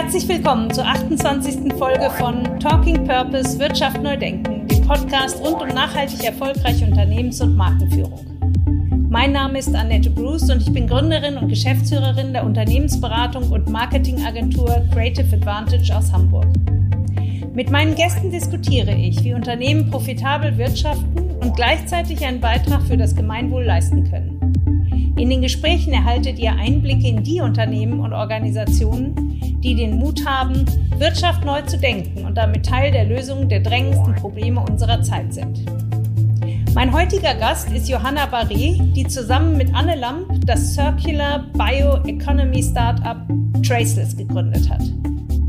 Herzlich willkommen zur 28. Folge von Talking Purpose Wirtschaft neu denken, dem Podcast rund um nachhaltig erfolgreiche Unternehmens- und Markenführung. Mein Name ist Annette Bruce und ich bin Gründerin und Geschäftsführerin der Unternehmensberatung und Marketingagentur Creative Advantage aus Hamburg. Mit meinen Gästen diskutiere ich, wie Unternehmen profitabel wirtschaften und gleichzeitig einen Beitrag für das Gemeinwohl leisten können. In den Gesprächen erhaltet ihr Einblicke in die Unternehmen und Organisationen, die den Mut haben, Wirtschaft neu zu denken und damit Teil der Lösung der drängendsten Probleme unserer Zeit sind. Mein heutiger Gast ist Johanna Barré, die zusammen mit Anne Lamp das Circular Bioeconomy Startup Traceless gegründet hat.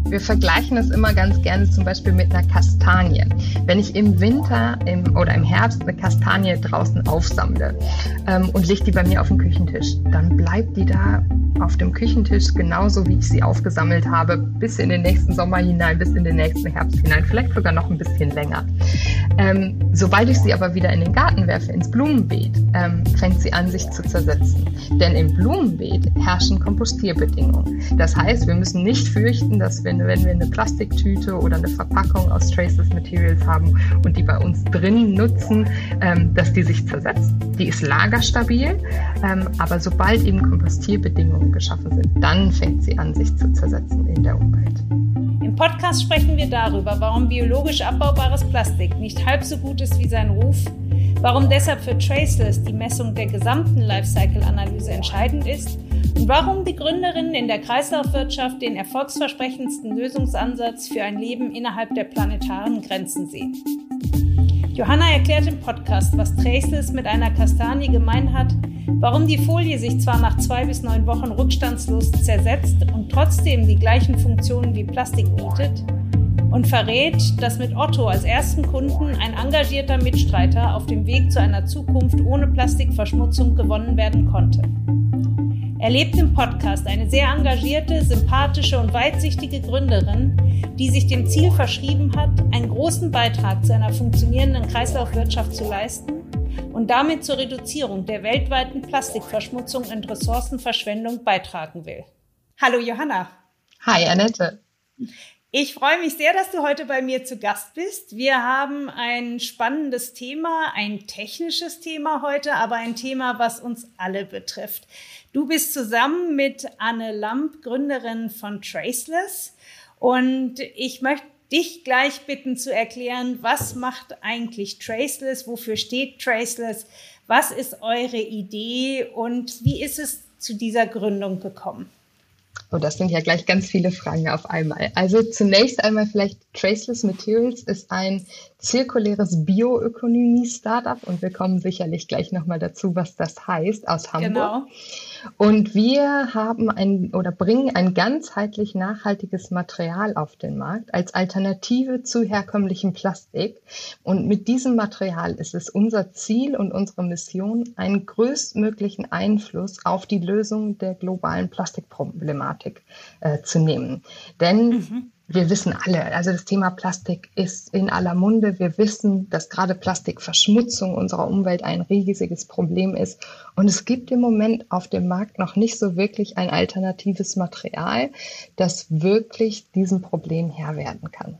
Wir vergleichen es immer ganz gerne zum Beispiel mit einer Kastanie. Wenn ich im Winter im, oder im Herbst eine Kastanie draußen aufsammle ähm, und lege die bei mir auf den Küchentisch, dann bleibt die da auf dem Küchentisch genauso, wie ich sie aufgesammelt habe, bis in den nächsten Sommer hinein, bis in den nächsten Herbst hinein, vielleicht sogar noch ein bisschen länger. Ähm, sobald ich sie aber wieder in den Garten werfe, ins Blumenbeet, ähm, fängt sie an, sich zu zersetzen. Denn im Blumenbeet herrschen Kompostierbedingungen. Das heißt, wir müssen nicht fürchten, dass wir, wenn wir eine Plastiktüte oder eine Verpackung aus Traceless Materials haben und die bei uns drin nutzen, ähm, dass die sich zersetzt. Die ist lagerstabil, ähm, aber sobald eben Kompostierbedingungen Bedingungen geschaffen sind, dann fängt sie an, sich zu zersetzen in der Umwelt. Im Podcast sprechen wir darüber, warum biologisch abbaubares Plastik nicht halb so gut ist wie sein Ruf, warum deshalb für Traceless die Messung der gesamten Lifecycle-Analyse entscheidend ist und warum die Gründerinnen in der Kreislaufwirtschaft den erfolgsversprechendsten Lösungsansatz für ein Leben innerhalb der planetaren Grenzen sehen. Johanna erklärt im Podcast, was Traceless mit einer Kastanie gemein hat, warum die Folie sich zwar nach zwei bis neun Wochen rückstandslos zersetzt und trotzdem die gleichen Funktionen wie Plastik bietet und verrät, dass mit Otto als ersten Kunden ein engagierter Mitstreiter auf dem Weg zu einer Zukunft ohne Plastikverschmutzung gewonnen werden konnte. Erlebt im Podcast eine sehr engagierte, sympathische und weitsichtige Gründerin, die sich dem Ziel verschrieben hat, einen großen Beitrag zu einer funktionierenden Kreislaufwirtschaft zu leisten und damit zur Reduzierung der weltweiten Plastikverschmutzung und Ressourcenverschwendung beitragen will. Hallo Johanna. Hi Annette. Ich freue mich sehr, dass du heute bei mir zu Gast bist. Wir haben ein spannendes Thema, ein technisches Thema heute, aber ein Thema, was uns alle betrifft. Du bist zusammen mit Anne Lamp, Gründerin von Traceless. Und ich möchte dich gleich bitten zu erklären, was macht eigentlich Traceless, wofür steht Traceless, was ist eure Idee und wie ist es zu dieser Gründung gekommen? Oh, das sind ja gleich ganz viele Fragen auf einmal. Also zunächst einmal vielleicht Traceless Materials ist ein zirkuläres Bioökonomie-Startup und wir kommen sicherlich gleich nochmal dazu, was das heißt aus Hamburg. Genau. Und wir haben ein oder bringen ein ganzheitlich nachhaltiges Material auf den Markt als Alternative zu herkömmlichem Plastik. Und mit diesem Material ist es unser Ziel und unsere Mission, einen größtmöglichen Einfluss auf die Lösung der globalen Plastikproblematik äh, zu nehmen. Denn mhm wir wissen alle, also das Thema Plastik ist in aller Munde. Wir wissen, dass gerade Plastikverschmutzung unserer Umwelt ein riesiges Problem ist. Und es gibt im Moment auf dem Markt noch nicht so wirklich ein alternatives Material, das wirklich diesem Problem Herr werden kann.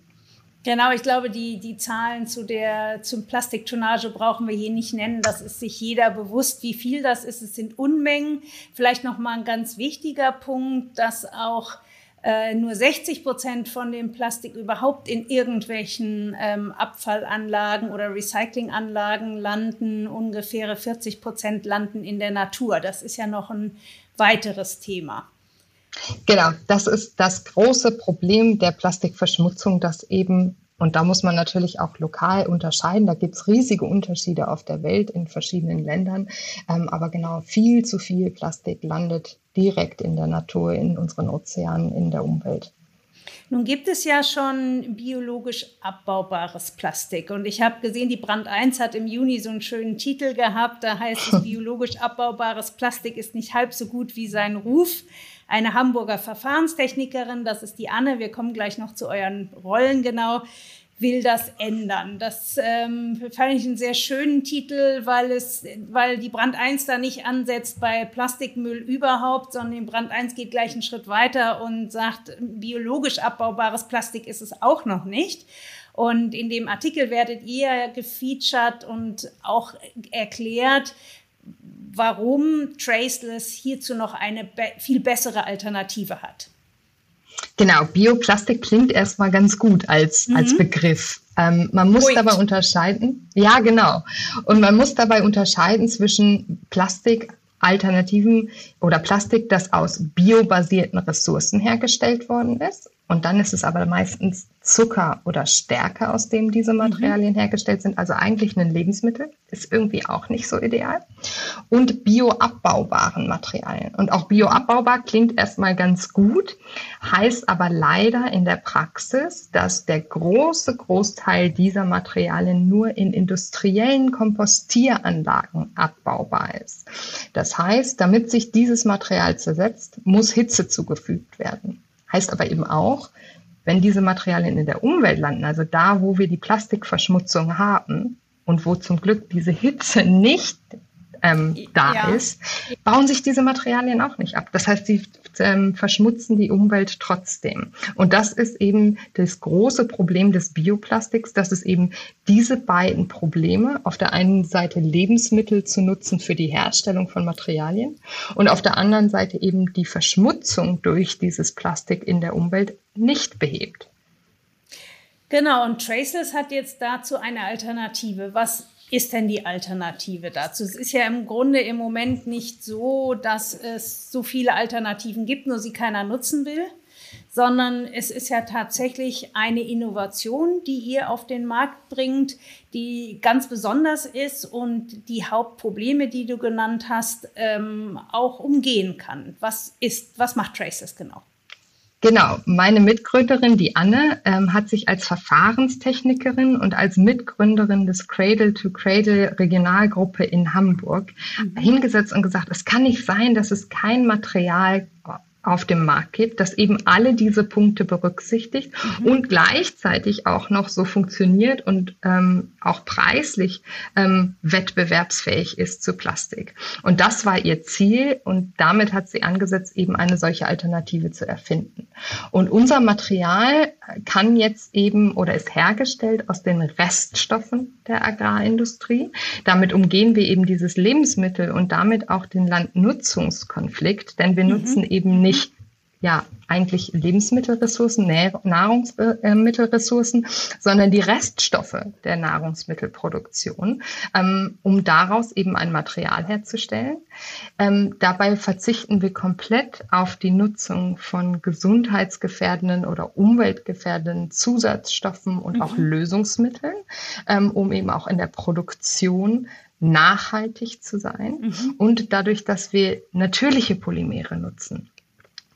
Genau, ich glaube, die, die Zahlen zu der, zum Plastiktonnage brauchen wir hier nicht nennen. Das ist sich jeder bewusst, wie viel das ist. Es sind Unmengen. Vielleicht noch mal ein ganz wichtiger Punkt, dass auch äh, nur 60 Prozent von dem Plastik überhaupt in irgendwelchen ähm, Abfallanlagen oder Recyclinganlagen landen. Ungefähr 40 Prozent landen in der Natur. Das ist ja noch ein weiteres Thema. Genau, das ist das große Problem der Plastikverschmutzung, dass eben und da muss man natürlich auch lokal unterscheiden. Da gibt es riesige Unterschiede auf der Welt in verschiedenen Ländern. Ähm, aber genau viel zu viel Plastik landet direkt in der Natur, in unseren Ozeanen, in der Umwelt. Nun gibt es ja schon biologisch abbaubares Plastik. Und ich habe gesehen, die Brand 1 hat im Juni so einen schönen Titel gehabt. Da heißt es, biologisch abbaubares Plastik ist nicht halb so gut wie sein Ruf. Eine Hamburger Verfahrenstechnikerin, das ist die Anne. Wir kommen gleich noch zu euren Rollen genau will das ändern. Das ähm, fand ich einen sehr schönen Titel, weil es, weil die Brand 1 da nicht ansetzt bei Plastikmüll überhaupt, sondern die Brand 1 geht gleich einen Schritt weiter und sagt, biologisch abbaubares Plastik ist es auch noch nicht. Und in dem Artikel werdet ihr gefeatured und auch erklärt, warum Traceless hierzu noch eine be viel bessere Alternative hat. Genau, Bioplastik klingt erstmal ganz gut als, mhm. als Begriff. Ähm, man muss Ruhig. dabei unterscheiden, ja genau, und man muss dabei unterscheiden zwischen Plastikalternativen oder Plastik, das aus biobasierten Ressourcen hergestellt worden ist und dann ist es aber meistens Zucker oder Stärke, aus dem diese mhm. Materialien mhm. hergestellt sind. Also eigentlich ein Lebensmittel, ist irgendwie auch nicht so ideal. Und bioabbaubaren Materialien. Und auch bioabbaubar klingt erstmal ganz gut, heißt aber leider in der Praxis, dass der große Großteil dieser Materialien nur in industriellen Kompostieranlagen abbaubar ist. Das heißt, damit sich dieses Material zersetzt, muss Hitze zugefügt werden. Heißt aber eben auch, wenn diese Materialien in der Umwelt landen, also da, wo wir die Plastikverschmutzung haben und wo zum Glück diese Hitze nicht ähm, da ja. ist, bauen sich diese Materialien auch nicht ab. Das heißt, sie ähm, verschmutzen die Umwelt trotzdem. Und das ist eben das große Problem des Bioplastiks, dass es eben diese beiden Probleme, auf der einen Seite Lebensmittel zu nutzen für die Herstellung von Materialien und auf der anderen Seite eben die Verschmutzung durch dieses Plastik in der Umwelt nicht behebt. Genau, und Traceless hat jetzt dazu eine Alternative. Was ist denn die Alternative dazu? Es ist ja im Grunde im Moment nicht so, dass es so viele Alternativen gibt, nur sie keiner nutzen will, sondern es ist ja tatsächlich eine Innovation, die ihr auf den Markt bringt, die ganz besonders ist und die Hauptprobleme, die du genannt hast, ähm, auch umgehen kann. Was ist, was macht Traces genau? Genau, meine Mitgründerin, die Anne, ähm, hat sich als Verfahrenstechnikerin und als Mitgründerin des Cradle to Cradle Regionalgruppe in Hamburg mhm. hingesetzt und gesagt, es kann nicht sein, dass es kein Material auf dem Markt gibt, das eben alle diese Punkte berücksichtigt mhm. und gleichzeitig auch noch so funktioniert und ähm, auch preislich ähm, wettbewerbsfähig ist zu Plastik. Und das war ihr Ziel und damit hat sie angesetzt, eben eine solche Alternative zu erfinden. Und unser Material kann jetzt eben oder ist hergestellt aus den Reststoffen der Agrarindustrie. Damit umgehen wir eben dieses Lebensmittel und damit auch den Landnutzungskonflikt, denn wir mhm. nutzen eben nicht ja, eigentlich Lebensmittelressourcen, Nahrungsmittelressourcen, sondern die Reststoffe der Nahrungsmittelproduktion, ähm, um daraus eben ein Material herzustellen. Ähm, dabei verzichten wir komplett auf die Nutzung von gesundheitsgefährdenden oder umweltgefährdenden Zusatzstoffen und mhm. auch Lösungsmitteln, ähm, um eben auch in der Produktion nachhaltig zu sein mhm. und dadurch, dass wir natürliche Polymere nutzen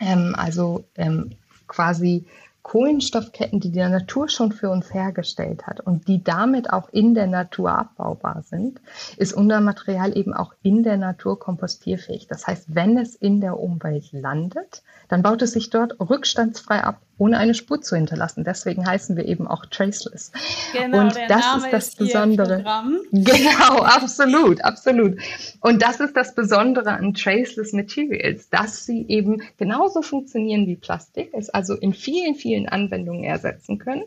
ähm, also ähm, quasi Kohlenstoffketten, die die Natur schon für uns hergestellt hat und die damit auch in der Natur abbaubar sind, ist unser Material eben auch in der Natur kompostierfähig. Das heißt, wenn es in der Umwelt landet, dann baut es sich dort rückstandsfrei ab ohne eine Spur zu hinterlassen. Deswegen heißen wir eben auch Traceless. Genau, und das Name ist das ist Besondere. Genau, absolut, absolut. Und das ist das Besondere an Traceless Materials, dass sie eben genauso funktionieren wie Plastik, es also in vielen, vielen Anwendungen ersetzen können,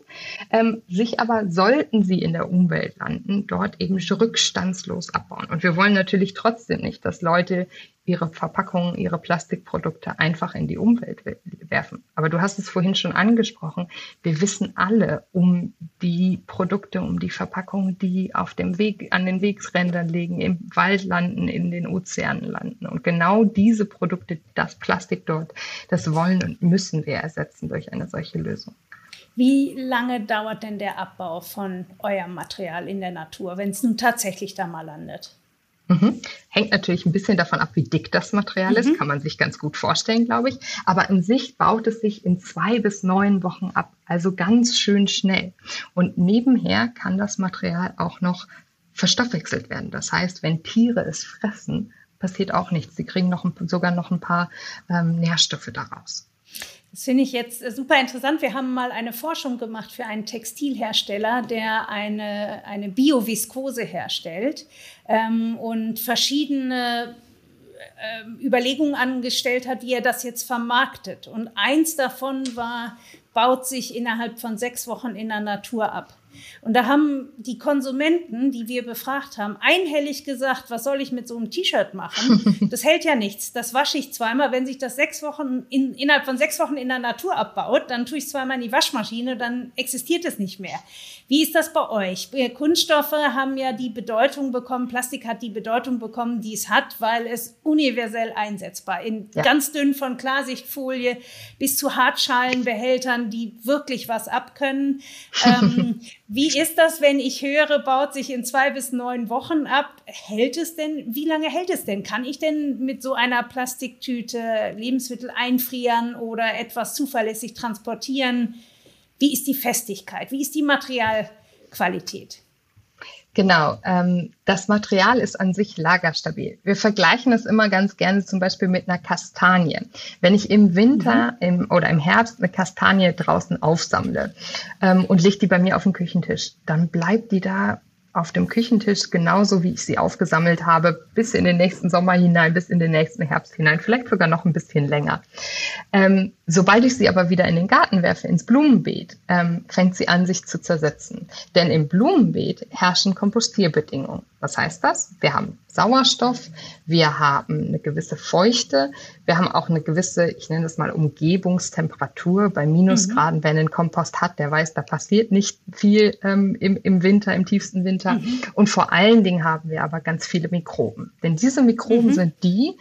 ähm, sich aber sollten sie in der Umwelt landen, dort eben rückstandslos abbauen. Und wir wollen natürlich trotzdem nicht, dass Leute ihre Verpackungen, ihre Plastikprodukte einfach in die Umwelt werfen. Aber du hast es vorhin schon angesprochen. Wir wissen alle um die Produkte, um die Verpackungen, die auf dem Weg, an den Wegsrändern liegen, im Wald landen, in den Ozeanen landen. Und genau diese Produkte, das Plastik dort, das wollen und müssen wir ersetzen durch eine solche Lösung. Wie lange dauert denn der Abbau von eurem Material in der Natur, wenn es nun tatsächlich da mal landet? Mhm. Hängt natürlich ein bisschen davon ab, wie dick das Material mhm. ist, kann man sich ganz gut vorstellen, glaube ich. Aber in sich baut es sich in zwei bis neun Wochen ab, also ganz schön schnell. Und nebenher kann das Material auch noch verstoffwechselt werden. Das heißt, wenn Tiere es fressen, passiert auch nichts. Sie kriegen noch, sogar noch ein paar ähm, Nährstoffe daraus. Das finde ich jetzt äh, super interessant. Wir haben mal eine Forschung gemacht für einen Textilhersteller, der eine, eine Bioviskose herstellt ähm, und verschiedene äh, Überlegungen angestellt hat, wie er das jetzt vermarktet. Und eins davon war, baut sich innerhalb von sechs Wochen in der Natur ab. Und da haben die Konsumenten, die wir befragt haben, einhellig gesagt, was soll ich mit so einem T-Shirt machen? Das hält ja nichts. Das wasche ich zweimal. Wenn sich das sechs Wochen in, innerhalb von sechs Wochen in der Natur abbaut, dann tue ich es zweimal in die Waschmaschine, dann existiert es nicht mehr. Wie ist das bei euch? Kunststoffe haben ja die Bedeutung bekommen, Plastik hat die Bedeutung bekommen, die es hat, weil es universell einsetzbar in ja. ganz dünn von Klarsichtfolie bis zu Hartschalenbehältern, die wirklich was abkönnen. ähm, wie ist das, wenn ich höre, baut sich in zwei bis neun Wochen ab? Hält es denn? Wie lange hält es denn? Kann ich denn mit so einer Plastiktüte Lebensmittel einfrieren oder etwas zuverlässig transportieren? Wie ist die Festigkeit? Wie ist die Materialqualität? Genau, ähm, das Material ist an sich lagerstabil. Wir vergleichen es immer ganz gerne zum Beispiel mit einer Kastanie. Wenn ich im Winter mhm. im, oder im Herbst eine Kastanie draußen aufsammle ähm, und lege die bei mir auf den Küchentisch, dann bleibt die da auf dem Küchentisch, genauso wie ich sie aufgesammelt habe, bis in den nächsten Sommer hinein, bis in den nächsten Herbst hinein, vielleicht sogar noch ein bisschen länger. Ähm, sobald ich sie aber wieder in den Garten werfe, ins Blumenbeet, ähm, fängt sie an, sich zu zersetzen. Denn im Blumenbeet herrschen Kompostierbedingungen. Was heißt das? Wir haben Sauerstoff, wir haben eine gewisse Feuchte, wir haben auch eine gewisse, ich nenne das mal Umgebungstemperatur. Bei Minusgraden, mhm. wer einen Kompost hat, der weiß, da passiert nicht viel ähm, im, im Winter, im tiefsten Winter. Mhm. Und vor allen Dingen haben wir aber ganz viele Mikroben. Denn diese Mikroben mhm. sind die,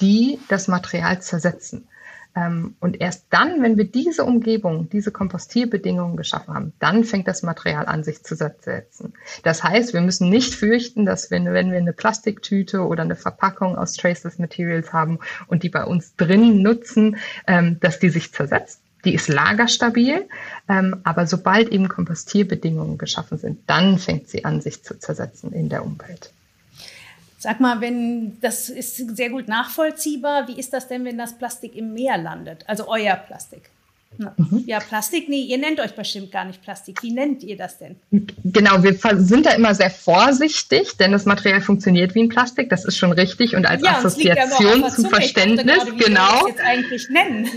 die das Material zersetzen. Ähm, und erst dann, wenn wir diese Umgebung, diese Kompostierbedingungen geschaffen haben, dann fängt das Material an, sich zu setzen. Das heißt, wir müssen nicht fürchten, dass wir, wenn wir eine Plastiktüte oder eine Verpackung aus Traceless Materials haben und die bei uns drin nutzen, ähm, dass die sich zersetzt. Die ist lagerstabil, ähm, aber sobald eben Kompostierbedingungen geschaffen sind, dann fängt sie an, sich zu zersetzen in der Umwelt. Sag mal, wenn das ist sehr gut nachvollziehbar, wie ist das denn, wenn das Plastik im Meer landet? Also euer Plastik. Mhm. Ja, Plastik, nee, ihr nennt euch bestimmt gar nicht Plastik. Wie nennt ihr das denn? Genau, wir sind da immer sehr vorsichtig, denn das Material funktioniert wie ein Plastik, das ist schon richtig und als ja, Assoziation zum Verständnis, gerade, wie genau. Das jetzt eigentlich nennen.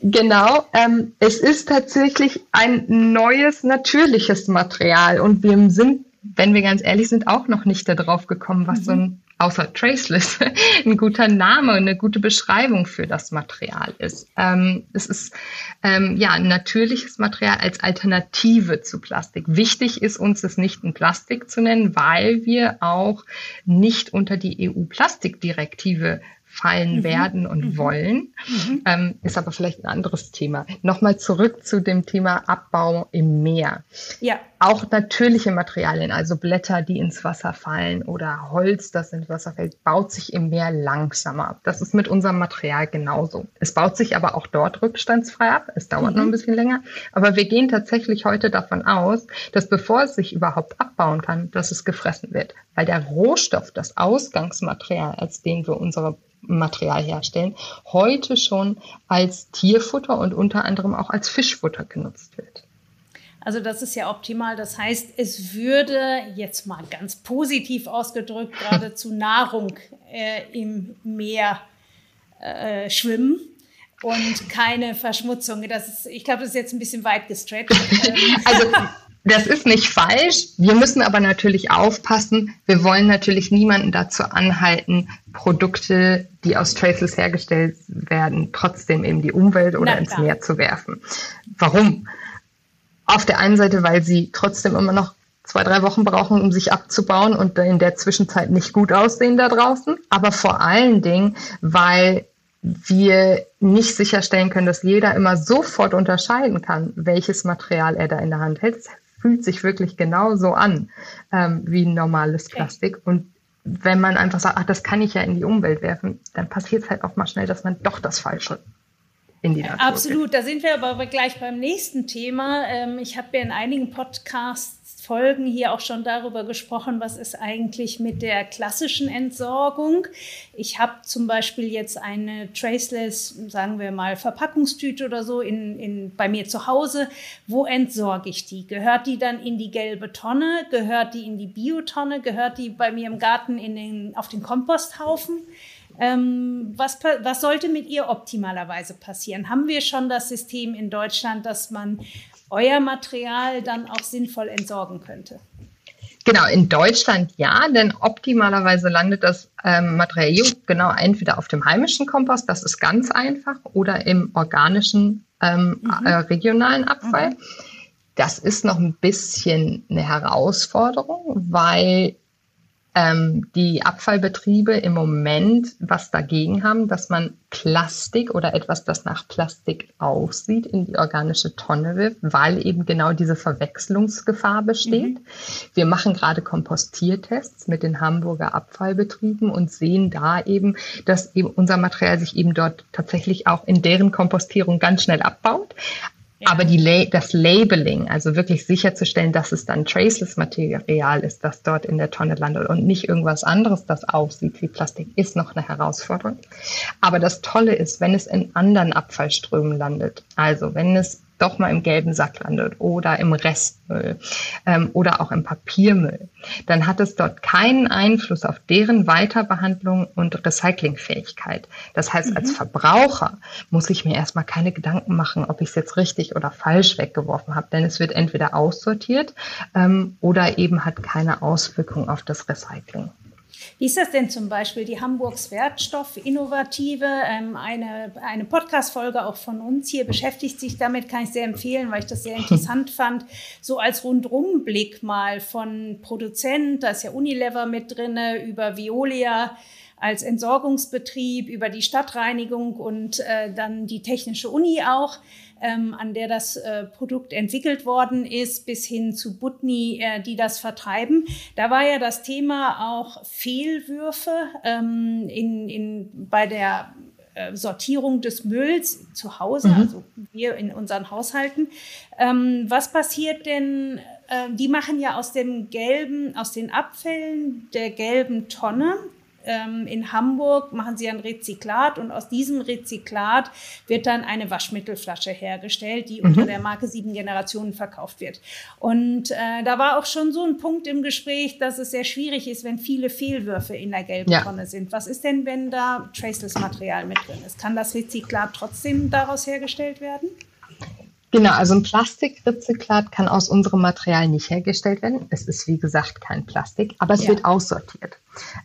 Genau, ähm, es ist tatsächlich ein neues, natürliches Material und wir sind, wenn wir ganz ehrlich sind, auch noch nicht darauf gekommen, was mhm. so ein außer Traceless, ein guter Name und eine gute Beschreibung für das Material ist. Ähm, es ist ähm, ja ein natürliches Material als Alternative zu Plastik. Wichtig ist uns, es nicht ein Plastik zu nennen, weil wir auch nicht unter die EU-Plastikdirektive fallen mhm. werden und mhm. wollen. Mhm. Ähm, ist aber vielleicht ein anderes Thema. Nochmal zurück zu dem Thema Abbau im Meer. Ja. Auch natürliche Materialien, also Blätter, die ins Wasser fallen oder Holz, das ins Wasser fällt, baut sich im Meer langsamer ab. Das ist mit unserem Material genauso. Es baut sich aber auch dort rückstandsfrei ab. Es dauert mhm. noch ein bisschen länger. Aber wir gehen tatsächlich heute davon aus, dass bevor es sich überhaupt abbauen kann, dass es gefressen wird. Weil der Rohstoff, das Ausgangsmaterial, als den wir unsere Material herstellen, heute schon als Tierfutter und unter anderem auch als Fischfutter genutzt wird. Also das ist ja optimal. Das heißt, es würde jetzt mal ganz positiv ausgedrückt geradezu Nahrung äh, im Meer äh, schwimmen und keine Verschmutzung. Das ist, ich glaube, das ist jetzt ein bisschen weit gestretcht. also das ist nicht falsch. Wir müssen aber natürlich aufpassen. Wir wollen natürlich niemanden dazu anhalten, Produkte, die aus Traceless hergestellt werden, trotzdem in die Umwelt oder ins Meer zu werfen. Warum? Auf der einen Seite, weil sie trotzdem immer noch zwei, drei Wochen brauchen, um sich abzubauen und in der Zwischenzeit nicht gut aussehen da draußen. Aber vor allen Dingen, weil wir nicht sicherstellen können, dass jeder immer sofort unterscheiden kann, welches Material er da in der Hand hält fühlt sich wirklich genauso an ähm, wie ein normales Plastik. Und wenn man einfach sagt, ach, das kann ich ja in die Umwelt werfen, dann passiert es halt auch mal schnell, dass man doch das Falsche in die Natur Absolut, gibt. da sind wir aber gleich beim nächsten Thema. Ähm, ich habe ja in einigen Podcasts Folgen hier auch schon darüber gesprochen, was ist eigentlich mit der klassischen Entsorgung. Ich habe zum Beispiel jetzt eine Traceless, sagen wir mal, Verpackungstüte oder so in, in, bei mir zu Hause. Wo entsorge ich die? Gehört die dann in die gelbe Tonne? Gehört die in die Biotonne? Gehört die bei mir im Garten in den, auf den Komposthaufen? Ähm, was, was sollte mit ihr optimalerweise passieren? Haben wir schon das System in Deutschland, dass man euer Material dann auch sinnvoll entsorgen könnte? Genau, in Deutschland ja, denn optimalerweise landet das ähm, Material genau entweder auf dem heimischen Kompost, das ist ganz einfach, oder im organischen ähm, mhm. äh, regionalen Abfall. Mhm. Das ist noch ein bisschen eine Herausforderung, weil ähm, die Abfallbetriebe im Moment was dagegen haben, dass man Plastik oder etwas, das nach Plastik aussieht, in die organische Tonne wirft, weil eben genau diese Verwechslungsgefahr besteht. Mhm. Wir machen gerade Kompostiertests mit den Hamburger Abfallbetrieben und sehen da eben, dass eben unser Material sich eben dort tatsächlich auch in deren Kompostierung ganz schnell abbaut. Aber die, das Labeling, also wirklich sicherzustellen, dass es dann traceless Material ist, das dort in der Tonne landet und nicht irgendwas anderes, das aussieht wie Plastik, ist noch eine Herausforderung. Aber das Tolle ist, wenn es in anderen Abfallströmen landet, also wenn es doch mal im gelben Sack landet oder im Restmüll ähm, oder auch im Papiermüll, dann hat es dort keinen Einfluss auf deren Weiterbehandlung und Recyclingfähigkeit. Das heißt, mhm. als Verbraucher muss ich mir erstmal keine Gedanken machen, ob ich es jetzt richtig oder falsch weggeworfen habe, denn es wird entweder aussortiert ähm, oder eben hat keine Auswirkung auf das Recycling. Wie ist das denn zum Beispiel? Die Hamburgs Wertstoff-Innovative, ähm, eine, eine Podcast-Folge auch von uns hier beschäftigt sich damit, kann ich sehr empfehlen, weil ich das sehr interessant fand. So als Rundumblick mal von Produzent, da ist ja Unilever mit drinne, über Violia als Entsorgungsbetrieb, über die Stadtreinigung und äh, dann die Technische Uni auch ähm, an der das äh, Produkt entwickelt worden ist, bis hin zu Butni, äh, die das vertreiben. Da war ja das Thema auch Fehlwürfe ähm, in, in, bei der äh, Sortierung des Mülls zu Hause, mhm. also wir in unseren Haushalten. Ähm, was passiert denn? Äh, die machen ja aus dem gelben, aus den Abfällen der gelben Tonne ähm, in Hamburg machen sie ein Rezyklat und aus diesem Rezyklat wird dann eine Waschmittelflasche hergestellt, die mhm. unter der Marke Sieben Generationen verkauft wird. Und äh, da war auch schon so ein Punkt im Gespräch, dass es sehr schwierig ist, wenn viele Fehlwürfe in der gelben ja. Tonne sind. Was ist denn, wenn da Traceless-Material mit drin ist? Kann das Rezyklat trotzdem daraus hergestellt werden? Genau, also ein Plastikrezyklat kann aus unserem Material nicht hergestellt werden. Es ist wie gesagt kein Plastik, aber es ja. wird aussortiert.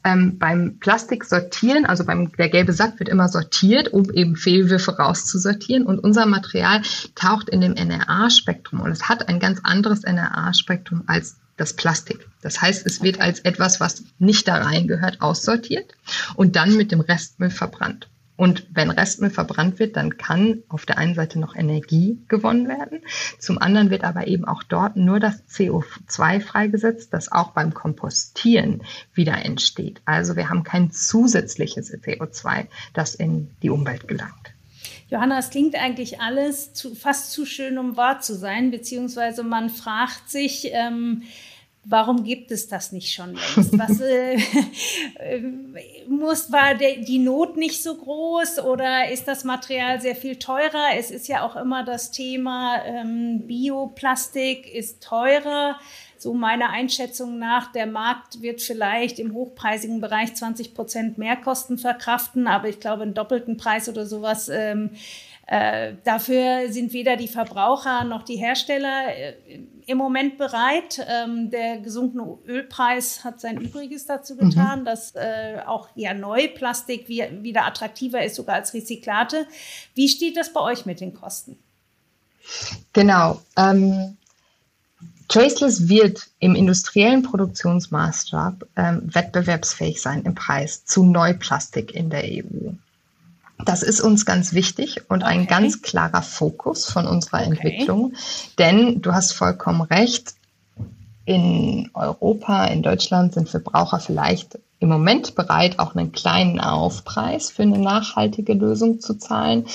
Ähm, beim Plastiksortieren, also beim der gelbe Sack wird immer sortiert, um eben Fehlwürfe rauszusortieren. Und unser Material taucht in dem NRA-Spektrum und es hat ein ganz anderes NRA-Spektrum als das Plastik. Das heißt, es wird als etwas, was nicht da reingehört, aussortiert und dann mit dem Restmüll verbrannt. Und wenn Restmüll verbrannt wird, dann kann auf der einen Seite noch Energie gewonnen werden. Zum anderen wird aber eben auch dort nur das CO2 freigesetzt, das auch beim Kompostieren wieder entsteht. Also wir haben kein zusätzliches CO2, das in die Umwelt gelangt. Johanna, es klingt eigentlich alles zu, fast zu schön, um wahr zu sein, beziehungsweise man fragt sich, ähm, Warum gibt es das nicht schon längst? Was äh, muss, war der, die Not nicht so groß oder ist das Material sehr viel teurer? Es ist ja auch immer das Thema, ähm, Bioplastik ist teurer. So meiner Einschätzung nach, der Markt wird vielleicht im hochpreisigen Bereich 20 Prozent mehr Kosten verkraften, aber ich glaube, einen doppelten Preis oder sowas ähm, äh, dafür sind weder die Verbraucher noch die Hersteller äh, im Moment bereit. Ähm, der gesunkene Ölpreis hat sein Übriges dazu mhm. getan, mhm. dass äh, auch ja Neuplastik wie, wieder attraktiver ist, sogar als Rezyklate. Wie steht das bei euch mit den Kosten? Genau. Ähm, Traceless wird im industriellen Produktionsmaßstab ähm, wettbewerbsfähig sein im Preis zu Neuplastik in der EU. Das ist uns ganz wichtig und okay. ein ganz klarer Fokus von unserer okay. Entwicklung. Denn du hast vollkommen recht, in Europa, in Deutschland sind Verbraucher vielleicht im Moment bereit, auch einen kleinen Aufpreis für eine nachhaltige Lösung zu zahlen.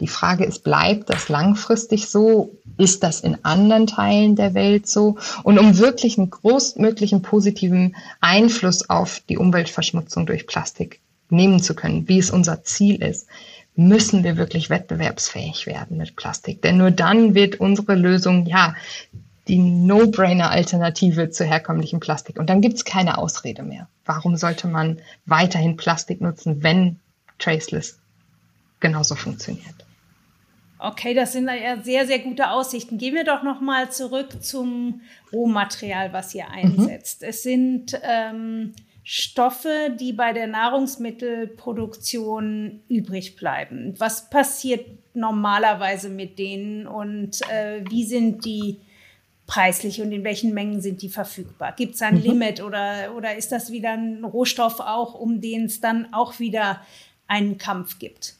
Die Frage ist, bleibt das langfristig so? Ist das in anderen Teilen der Welt so? Und um wirklich einen großmöglichen positiven Einfluss auf die Umweltverschmutzung durch Plastik nehmen zu können, wie es unser Ziel ist, müssen wir wirklich wettbewerbsfähig werden mit Plastik. Denn nur dann wird unsere Lösung, ja, die No-Brainer-Alternative zu herkömmlichem Plastik. Und dann gibt es keine Ausrede mehr. Warum sollte man weiterhin Plastik nutzen, wenn Traceless genauso funktioniert? Okay, das sind ja sehr, sehr gute Aussichten. Gehen wir doch noch mal zurück zum Rohmaterial, was ihr mhm. einsetzt. Mhm. Es sind ähm, Stoffe, die bei der Nahrungsmittelproduktion übrig bleiben. Was passiert normalerweise mit denen und äh, wie sind die preislich und in welchen Mengen sind die verfügbar? Gibt es ein mhm. Limit oder, oder ist das wieder ein Rohstoff auch, um den es dann auch wieder einen Kampf gibt?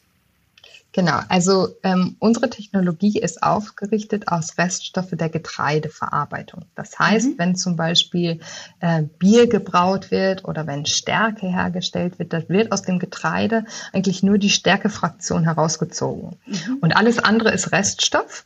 Genau, also ähm, unsere Technologie ist aufgerichtet aus Reststoffe der Getreideverarbeitung. Das heißt, mhm. wenn zum Beispiel äh, Bier gebraut wird oder wenn Stärke hergestellt wird, das wird aus dem Getreide eigentlich nur die Stärkefraktion herausgezogen. Mhm. Und alles andere ist Reststoff.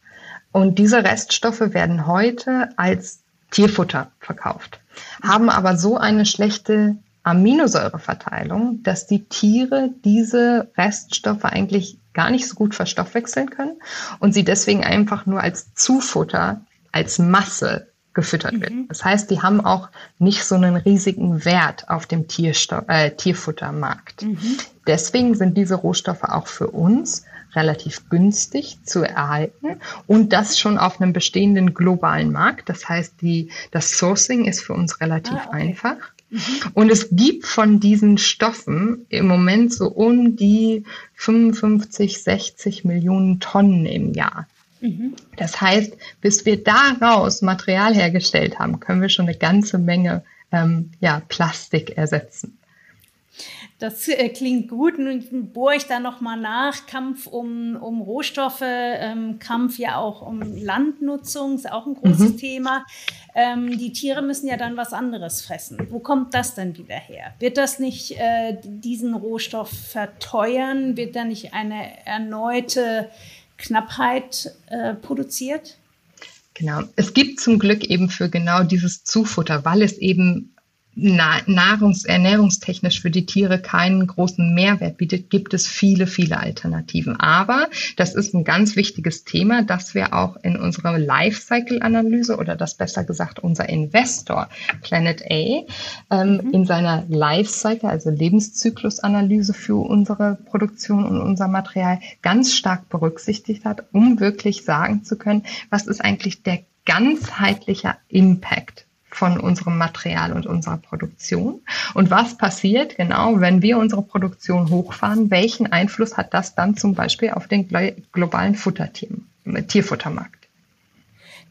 Und diese Reststoffe werden heute als Tierfutter verkauft, haben aber so eine schlechte Aminosäureverteilung, dass die Tiere diese Reststoffe eigentlich gar nicht so gut verstoffwechseln können und sie deswegen einfach nur als Zufutter, als Masse gefüttert mhm. wird. Das heißt, die haben auch nicht so einen riesigen Wert auf dem Tierstoff, äh, Tierfuttermarkt. Mhm. Deswegen sind diese Rohstoffe auch für uns relativ günstig zu erhalten und das schon auf einem bestehenden globalen Markt. Das heißt, die, das Sourcing ist für uns relativ ah, okay. einfach. Mhm. Und es gibt von diesen Stoffen im Moment so um die 55, 60 Millionen Tonnen im Jahr. Mhm. Das heißt, bis wir daraus Material hergestellt haben, können wir schon eine ganze Menge ähm, ja, Plastik ersetzen. Das äh, klingt gut. Nun bohre ich da nochmal nach. Kampf um, um Rohstoffe, ähm, Kampf ja auch um Landnutzung, ist auch ein großes mhm. Thema. Ähm, die Tiere müssen ja dann was anderes fressen. Wo kommt das denn wieder her? Wird das nicht äh, diesen Rohstoff verteuern? Wird da nicht eine erneute Knappheit äh, produziert? Genau. Es gibt zum Glück eben für genau dieses Zufutter, weil es eben nahrungs-, ernährungstechnisch für die Tiere keinen großen Mehrwert bietet, gibt es viele, viele Alternativen. Aber das ist ein ganz wichtiges Thema, das wir auch in unserer Lifecycle-Analyse oder das besser gesagt unser Investor Planet A ähm, mhm. in seiner Lifecycle, also Lebenszyklus-Analyse für unsere Produktion und unser Material ganz stark berücksichtigt hat, um wirklich sagen zu können, was ist eigentlich der ganzheitliche Impact von unserem Material und unserer Produktion. Und was passiert genau, wenn wir unsere Produktion hochfahren? Welchen Einfluss hat das dann zum Beispiel auf den globalen Tierfuttermarkt?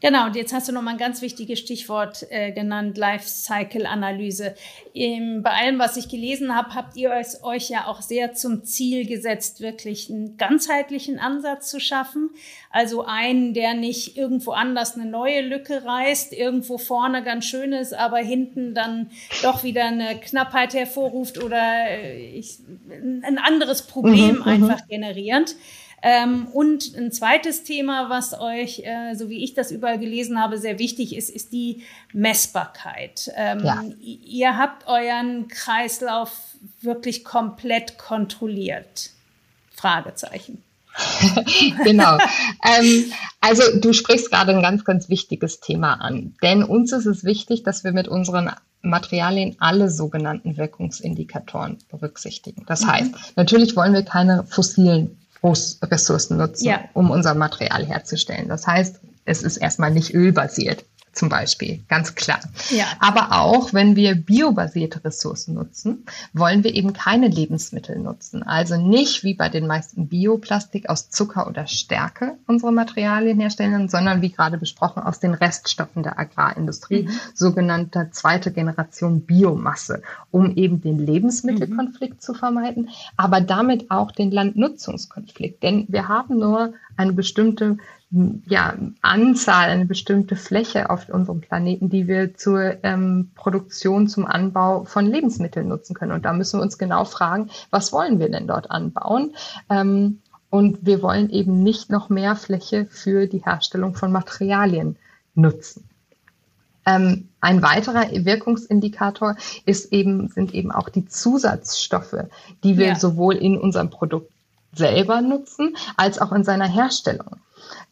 Genau, und jetzt hast du noch mal ein ganz wichtiges Stichwort äh, genannt, Lifecycle-Analyse. bei allem, was ich gelesen habe, habt ihr euch, euch ja auch sehr zum Ziel gesetzt, wirklich einen ganzheitlichen Ansatz zu schaffen. Also einen, der nicht irgendwo anders eine neue Lücke reißt, irgendwo vorne ganz schön ist, aber hinten dann doch wieder eine Knappheit hervorruft oder äh, ich, ein anderes Problem mhm, mhm. einfach generierend. Ähm, und ein zweites Thema, was euch, äh, so wie ich das überall gelesen habe, sehr wichtig ist, ist die Messbarkeit. Ähm, ja. Ihr habt euren Kreislauf wirklich komplett kontrolliert. Fragezeichen. genau. ähm, also du sprichst gerade ein ganz, ganz wichtiges Thema an. Denn uns ist es wichtig, dass wir mit unseren Materialien alle sogenannten Wirkungsindikatoren berücksichtigen. Das mhm. heißt, natürlich wollen wir keine fossilen Ressourcen nutzen, ja. um unser Material herzustellen. Das heißt, es ist erstmal nicht ölbasiert zum Beispiel, ganz klar. Ja. Aber auch wenn wir biobasierte Ressourcen nutzen, wollen wir eben keine Lebensmittel nutzen. Also nicht wie bei den meisten Bioplastik aus Zucker oder Stärke unsere Materialien herstellen, sondern wie gerade besprochen aus den Reststoffen der Agrarindustrie, mhm. sogenannte zweite Generation Biomasse, um eben den Lebensmittelkonflikt mhm. zu vermeiden, aber damit auch den Landnutzungskonflikt. Denn wir haben nur eine bestimmte ja, Anzahl, eine bestimmte Fläche auf unserem Planeten, die wir zur ähm, Produktion, zum Anbau von Lebensmitteln nutzen können. Und da müssen wir uns genau fragen, was wollen wir denn dort anbauen? Ähm, und wir wollen eben nicht noch mehr Fläche für die Herstellung von Materialien nutzen. Ähm, ein weiterer Wirkungsindikator ist eben, sind eben auch die Zusatzstoffe, die wir ja. sowohl in unserem Produkt selber nutzen, als auch in seiner Herstellung.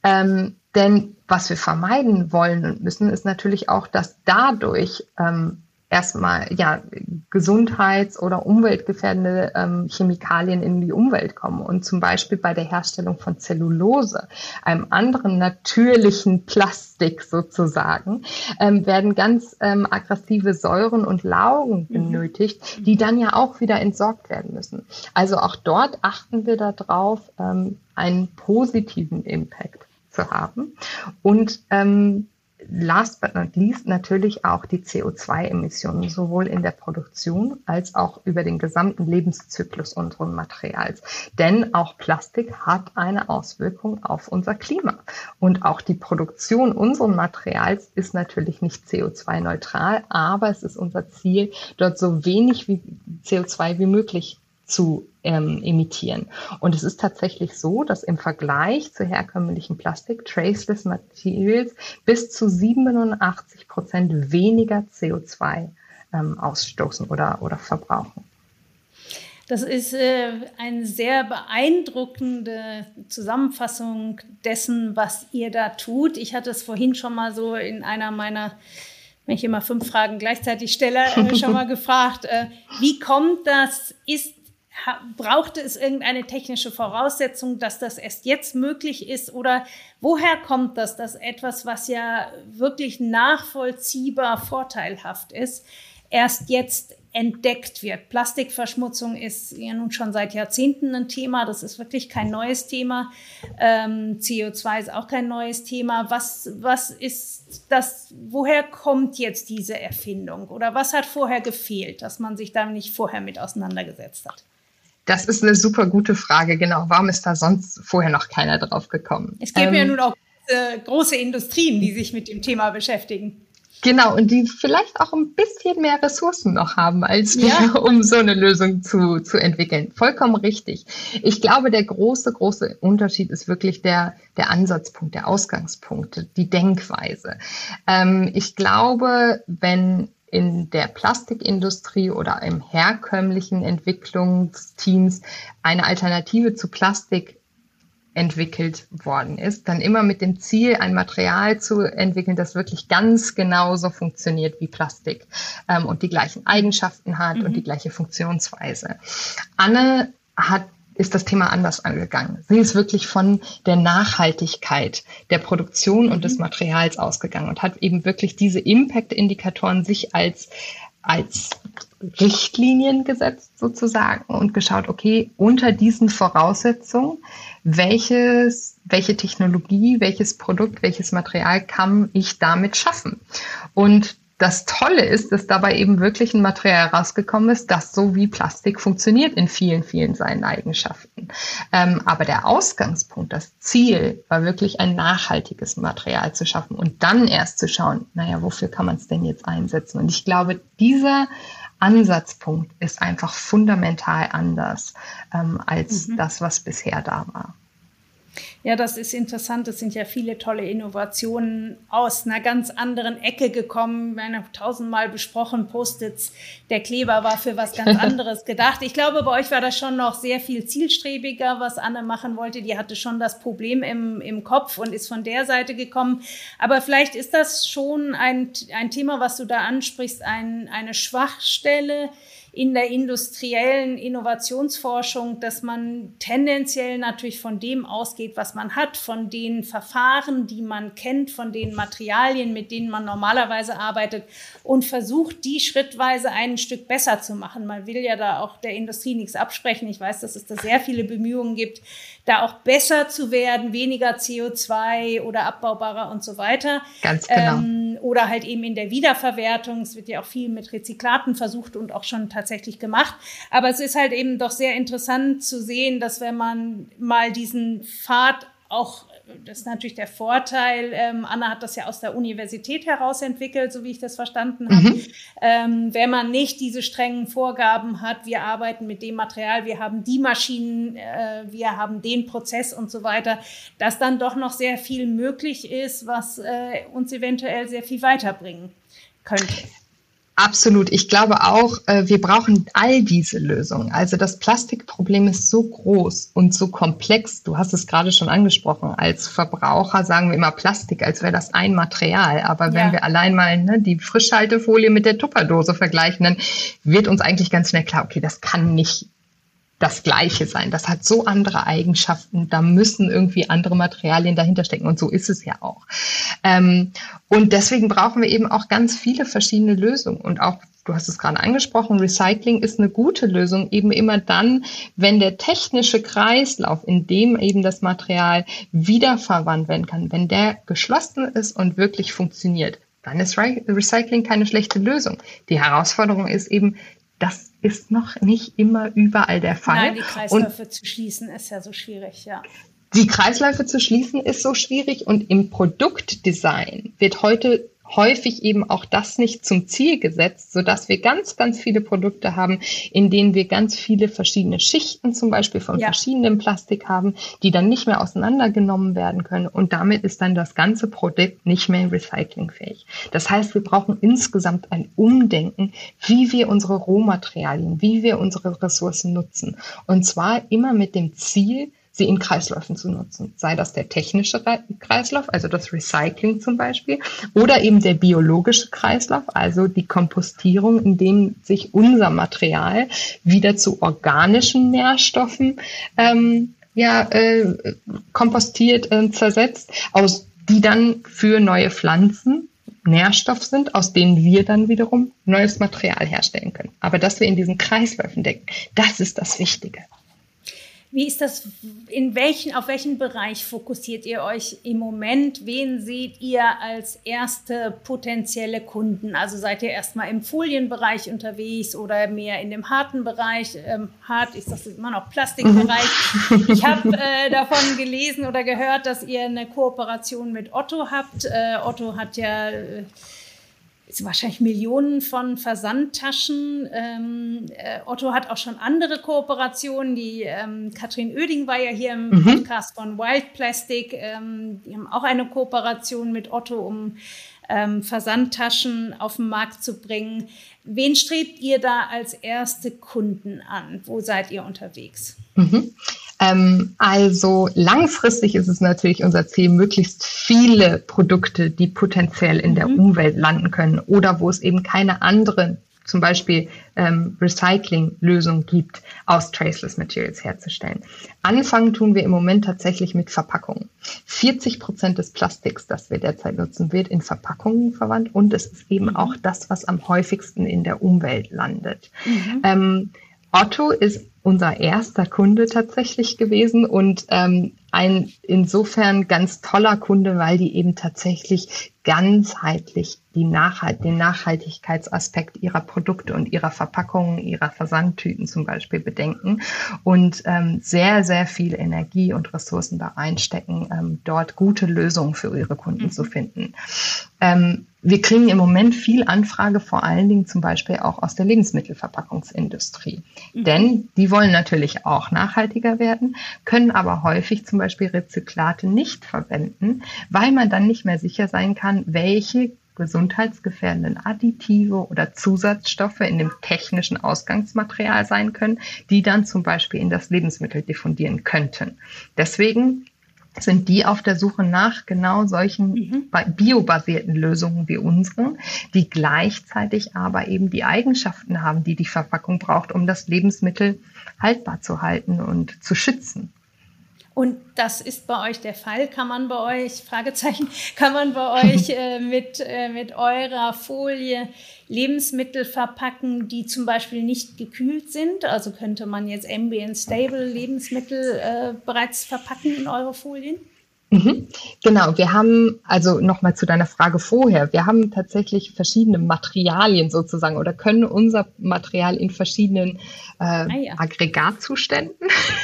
Ähm, denn was wir vermeiden wollen und müssen, ist natürlich auch, dass dadurch ähm, erstmal ja gesundheits- oder umweltgefährdende ähm, Chemikalien in die Umwelt kommen. Und zum Beispiel bei der Herstellung von Zellulose, einem anderen natürlichen Plastik sozusagen, ähm, werden ganz ähm, aggressive Säuren und Laugen mhm. benötigt, mhm. die dann ja auch wieder entsorgt werden müssen. Also auch dort achten wir darauf, ähm, einen positiven Impact zu haben. Und ähm, last but not least natürlich auch die CO2-Emissionen, sowohl in der Produktion als auch über den gesamten Lebenszyklus unseres Materials. Denn auch Plastik hat eine Auswirkung auf unser Klima. Und auch die Produktion unseres Materials ist natürlich nicht CO2-neutral, aber es ist unser Ziel, dort so wenig wie CO2 wie möglich zu ähm, emittieren. Und es ist tatsächlich so, dass im Vergleich zu herkömmlichen Plastik Traceless Materials bis zu 87 Prozent weniger CO2 ähm, ausstoßen oder, oder verbrauchen. Das ist äh, eine sehr beeindruckende Zusammenfassung dessen, was ihr da tut. Ich hatte es vorhin schon mal so in einer meiner wenn ich immer fünf Fragen gleichzeitig stelle, äh, schon mal gefragt, äh, wie kommt das? Ist brauchte es irgendeine technische Voraussetzung, dass das erst jetzt möglich ist? Oder woher kommt das, dass etwas, was ja wirklich nachvollziehbar vorteilhaft ist, erst jetzt entdeckt wird? Plastikverschmutzung ist ja nun schon seit Jahrzehnten ein Thema. Das ist wirklich kein neues Thema. Ähm, CO2 ist auch kein neues Thema. Was, was ist das? Woher kommt jetzt diese Erfindung? Oder was hat vorher gefehlt, dass man sich da nicht vorher mit auseinandergesetzt hat? Das ist eine super gute Frage, genau. Warum ist da sonst vorher noch keiner drauf gekommen? Es gibt ähm, ja nun auch äh, große Industrien, die sich mit dem Thema beschäftigen. Genau, und die vielleicht auch ein bisschen mehr Ressourcen noch haben als wir, ja. um so eine Lösung zu, zu entwickeln. Vollkommen richtig. Ich glaube, der große, große Unterschied ist wirklich der, der Ansatzpunkt, der Ausgangspunkt, die Denkweise. Ähm, ich glaube, wenn in der Plastikindustrie oder im herkömmlichen Entwicklungsteams eine Alternative zu Plastik entwickelt worden ist, dann immer mit dem Ziel, ein Material zu entwickeln, das wirklich ganz genauso funktioniert wie Plastik ähm, und die gleichen Eigenschaften hat mhm. und die gleiche Funktionsweise. Anne hat ist das Thema anders angegangen. Sie ist wirklich von der Nachhaltigkeit der Produktion und des mhm. Materials ausgegangen und hat eben wirklich diese Impact-Indikatoren sich als, als Richtlinien gesetzt sozusagen und geschaut, okay, unter diesen Voraussetzungen, welches, welche Technologie, welches Produkt, welches Material kann ich damit schaffen? Und das Tolle ist, dass dabei eben wirklich ein Material rausgekommen ist, das so wie Plastik funktioniert in vielen, vielen seinen Eigenschaften. Ähm, aber der Ausgangspunkt, das Ziel war wirklich ein nachhaltiges Material zu schaffen und dann erst zu schauen, naja, wofür kann man es denn jetzt einsetzen? Und ich glaube, dieser Ansatzpunkt ist einfach fundamental anders ähm, als mhm. das, was bisher da war. Ja, das ist interessant. Es sind ja viele tolle Innovationen aus einer ganz anderen Ecke gekommen. Wir haben tausendmal besprochen, Post-its. Der Kleber war für was ganz anderes gedacht. Ich glaube, bei euch war das schon noch sehr viel zielstrebiger, was Anne machen wollte. Die hatte schon das Problem im, im Kopf und ist von der Seite gekommen. Aber vielleicht ist das schon ein, ein Thema, was du da ansprichst, ein, eine Schwachstelle in der industriellen Innovationsforschung, dass man tendenziell natürlich von dem ausgeht, was man hat, von den Verfahren, die man kennt, von den Materialien, mit denen man normalerweise arbeitet und versucht, die schrittweise ein Stück besser zu machen. Man will ja da auch der Industrie nichts absprechen. Ich weiß, dass es da sehr viele Bemühungen gibt, da auch besser zu werden, weniger CO2 oder abbaubarer und so weiter. Ganz genau. Ähm, oder halt eben in der Wiederverwertung. Es wird ja auch viel mit Rezyklaten versucht und auch schon tatsächlich gemacht. Aber es ist halt eben doch sehr interessant zu sehen, dass wenn man mal diesen Pfad auch das ist natürlich der Vorteil. Ähm, Anna hat das ja aus der Universität heraus entwickelt, so wie ich das verstanden habe. Mhm. Ähm, wenn man nicht diese strengen Vorgaben hat, wir arbeiten mit dem Material, wir haben die Maschinen, äh, wir haben den Prozess und so weiter, dass dann doch noch sehr viel möglich ist, was äh, uns eventuell sehr viel weiterbringen könnte. Absolut. Ich glaube auch, äh, wir brauchen all diese Lösungen. Also das Plastikproblem ist so groß und so komplex. Du hast es gerade schon angesprochen. Als Verbraucher sagen wir immer Plastik, als wäre das ein Material. Aber wenn ja. wir allein mal ne, die Frischhaltefolie mit der Tupperdose vergleichen, dann wird uns eigentlich ganz schnell klar, okay, das kann nicht das Gleiche sein. Das hat so andere Eigenschaften. Da müssen irgendwie andere Materialien dahinter stecken. Und so ist es ja auch. Ähm, und deswegen brauchen wir eben auch ganz viele verschiedene Lösungen. Und auch, du hast es gerade angesprochen, Recycling ist eine gute Lösung eben immer dann, wenn der technische Kreislauf, in dem eben das Material wiederverwandt werden kann, wenn der geschlossen ist und wirklich funktioniert dann ist Recycling keine schlechte Lösung. Die Herausforderung ist eben, das ist noch nicht immer überall der Fall. Nein, die Kreisläufe und zu schließen ist ja so schwierig, ja. Die Kreisläufe zu schließen ist so schwierig und im Produktdesign wird heute häufig eben auch das nicht zum Ziel gesetzt, so dass wir ganz, ganz viele Produkte haben, in denen wir ganz viele verschiedene Schichten zum Beispiel von ja. verschiedenem Plastik haben, die dann nicht mehr auseinandergenommen werden können und damit ist dann das ganze Produkt nicht mehr recyclingfähig. Das heißt, wir brauchen insgesamt ein Umdenken, wie wir unsere Rohmaterialien, wie wir unsere Ressourcen nutzen und zwar immer mit dem Ziel, sie in Kreisläufen zu nutzen. Sei das der technische Kreislauf, also das Recycling zum Beispiel, oder eben der biologische Kreislauf, also die Kompostierung, in dem sich unser Material wieder zu organischen Nährstoffen ähm, ja, äh, kompostiert, äh, zersetzt, aus die dann für neue Pflanzen Nährstoff sind, aus denen wir dann wiederum neues Material herstellen können. Aber dass wir in diesen Kreisläufen denken, das ist das Wichtige. Wie ist das, in welchen, auf welchen Bereich fokussiert ihr euch im Moment? Wen seht ihr als erste potenzielle Kunden? Also seid ihr erstmal im Folienbereich unterwegs oder mehr in dem harten Bereich? Ähm, hart, ist das immer noch Plastikbereich? Ich habe äh, davon gelesen oder gehört, dass ihr eine Kooperation mit Otto habt. Äh, Otto hat ja äh, wahrscheinlich Millionen von Versandtaschen. Ähm, äh, Otto hat auch schon andere Kooperationen. Die ähm, Katrin Oeding war ja hier im mhm. Podcast von Wild Plastic. Ähm, die haben auch eine Kooperation mit Otto, um ähm, Versandtaschen auf den Markt zu bringen. Wen strebt ihr da als erste Kunden an? Wo seid ihr unterwegs? Mhm. Ähm, also langfristig ist es natürlich unser Ziel, möglichst viele Produkte, die potenziell in der mhm. Umwelt landen können oder wo es eben keine andere zum Beispiel ähm, Recycling-Lösung gibt, aus Traceless Materials herzustellen. Anfangen tun wir im Moment tatsächlich mit Verpackungen. 40 Prozent des Plastiks, das wir derzeit nutzen, wird in Verpackungen verwandt und es ist eben mhm. auch das, was am häufigsten in der Umwelt landet. Mhm. Ähm, Otto ist unser erster Kunde tatsächlich gewesen und ähm, ein insofern ganz toller Kunde, weil die eben tatsächlich ganzheitlich die Nachhalt, den Nachhaltigkeitsaspekt ihrer Produkte und ihrer Verpackungen, ihrer Versandtüten zum Beispiel bedenken und ähm, sehr, sehr viel Energie und Ressourcen da reinstecken, ähm, dort gute Lösungen für ihre Kunden mhm. zu finden. Ähm, wir kriegen im Moment viel Anfrage, vor allen Dingen zum Beispiel auch aus der Lebensmittelverpackungsindustrie. Mhm. Denn die wollen natürlich auch nachhaltiger werden, können aber häufig zum Beispiel Rezyklate nicht verwenden, weil man dann nicht mehr sicher sein kann, welche gesundheitsgefährdenden Additive oder Zusatzstoffe in dem technischen Ausgangsmaterial sein können, die dann zum Beispiel in das Lebensmittel diffundieren könnten. Deswegen sind die auf der Suche nach genau solchen mhm. biobasierten Lösungen wie unseren, die gleichzeitig aber eben die Eigenschaften haben, die die Verpackung braucht, um das Lebensmittel haltbar zu halten und zu schützen. Und das ist bei euch der Fall. Kann man bei euch, Fragezeichen, kann man bei euch äh, mit, äh, mit eurer Folie Lebensmittel verpacken, die zum Beispiel nicht gekühlt sind? Also könnte man jetzt Ambient Stable Lebensmittel äh, bereits verpacken in eure Folien? Mhm. Genau, wir haben, also nochmal zu deiner Frage vorher, wir haben tatsächlich verschiedene Materialien sozusagen oder können unser Material in verschiedenen äh, ah, ja. Aggregatzuständen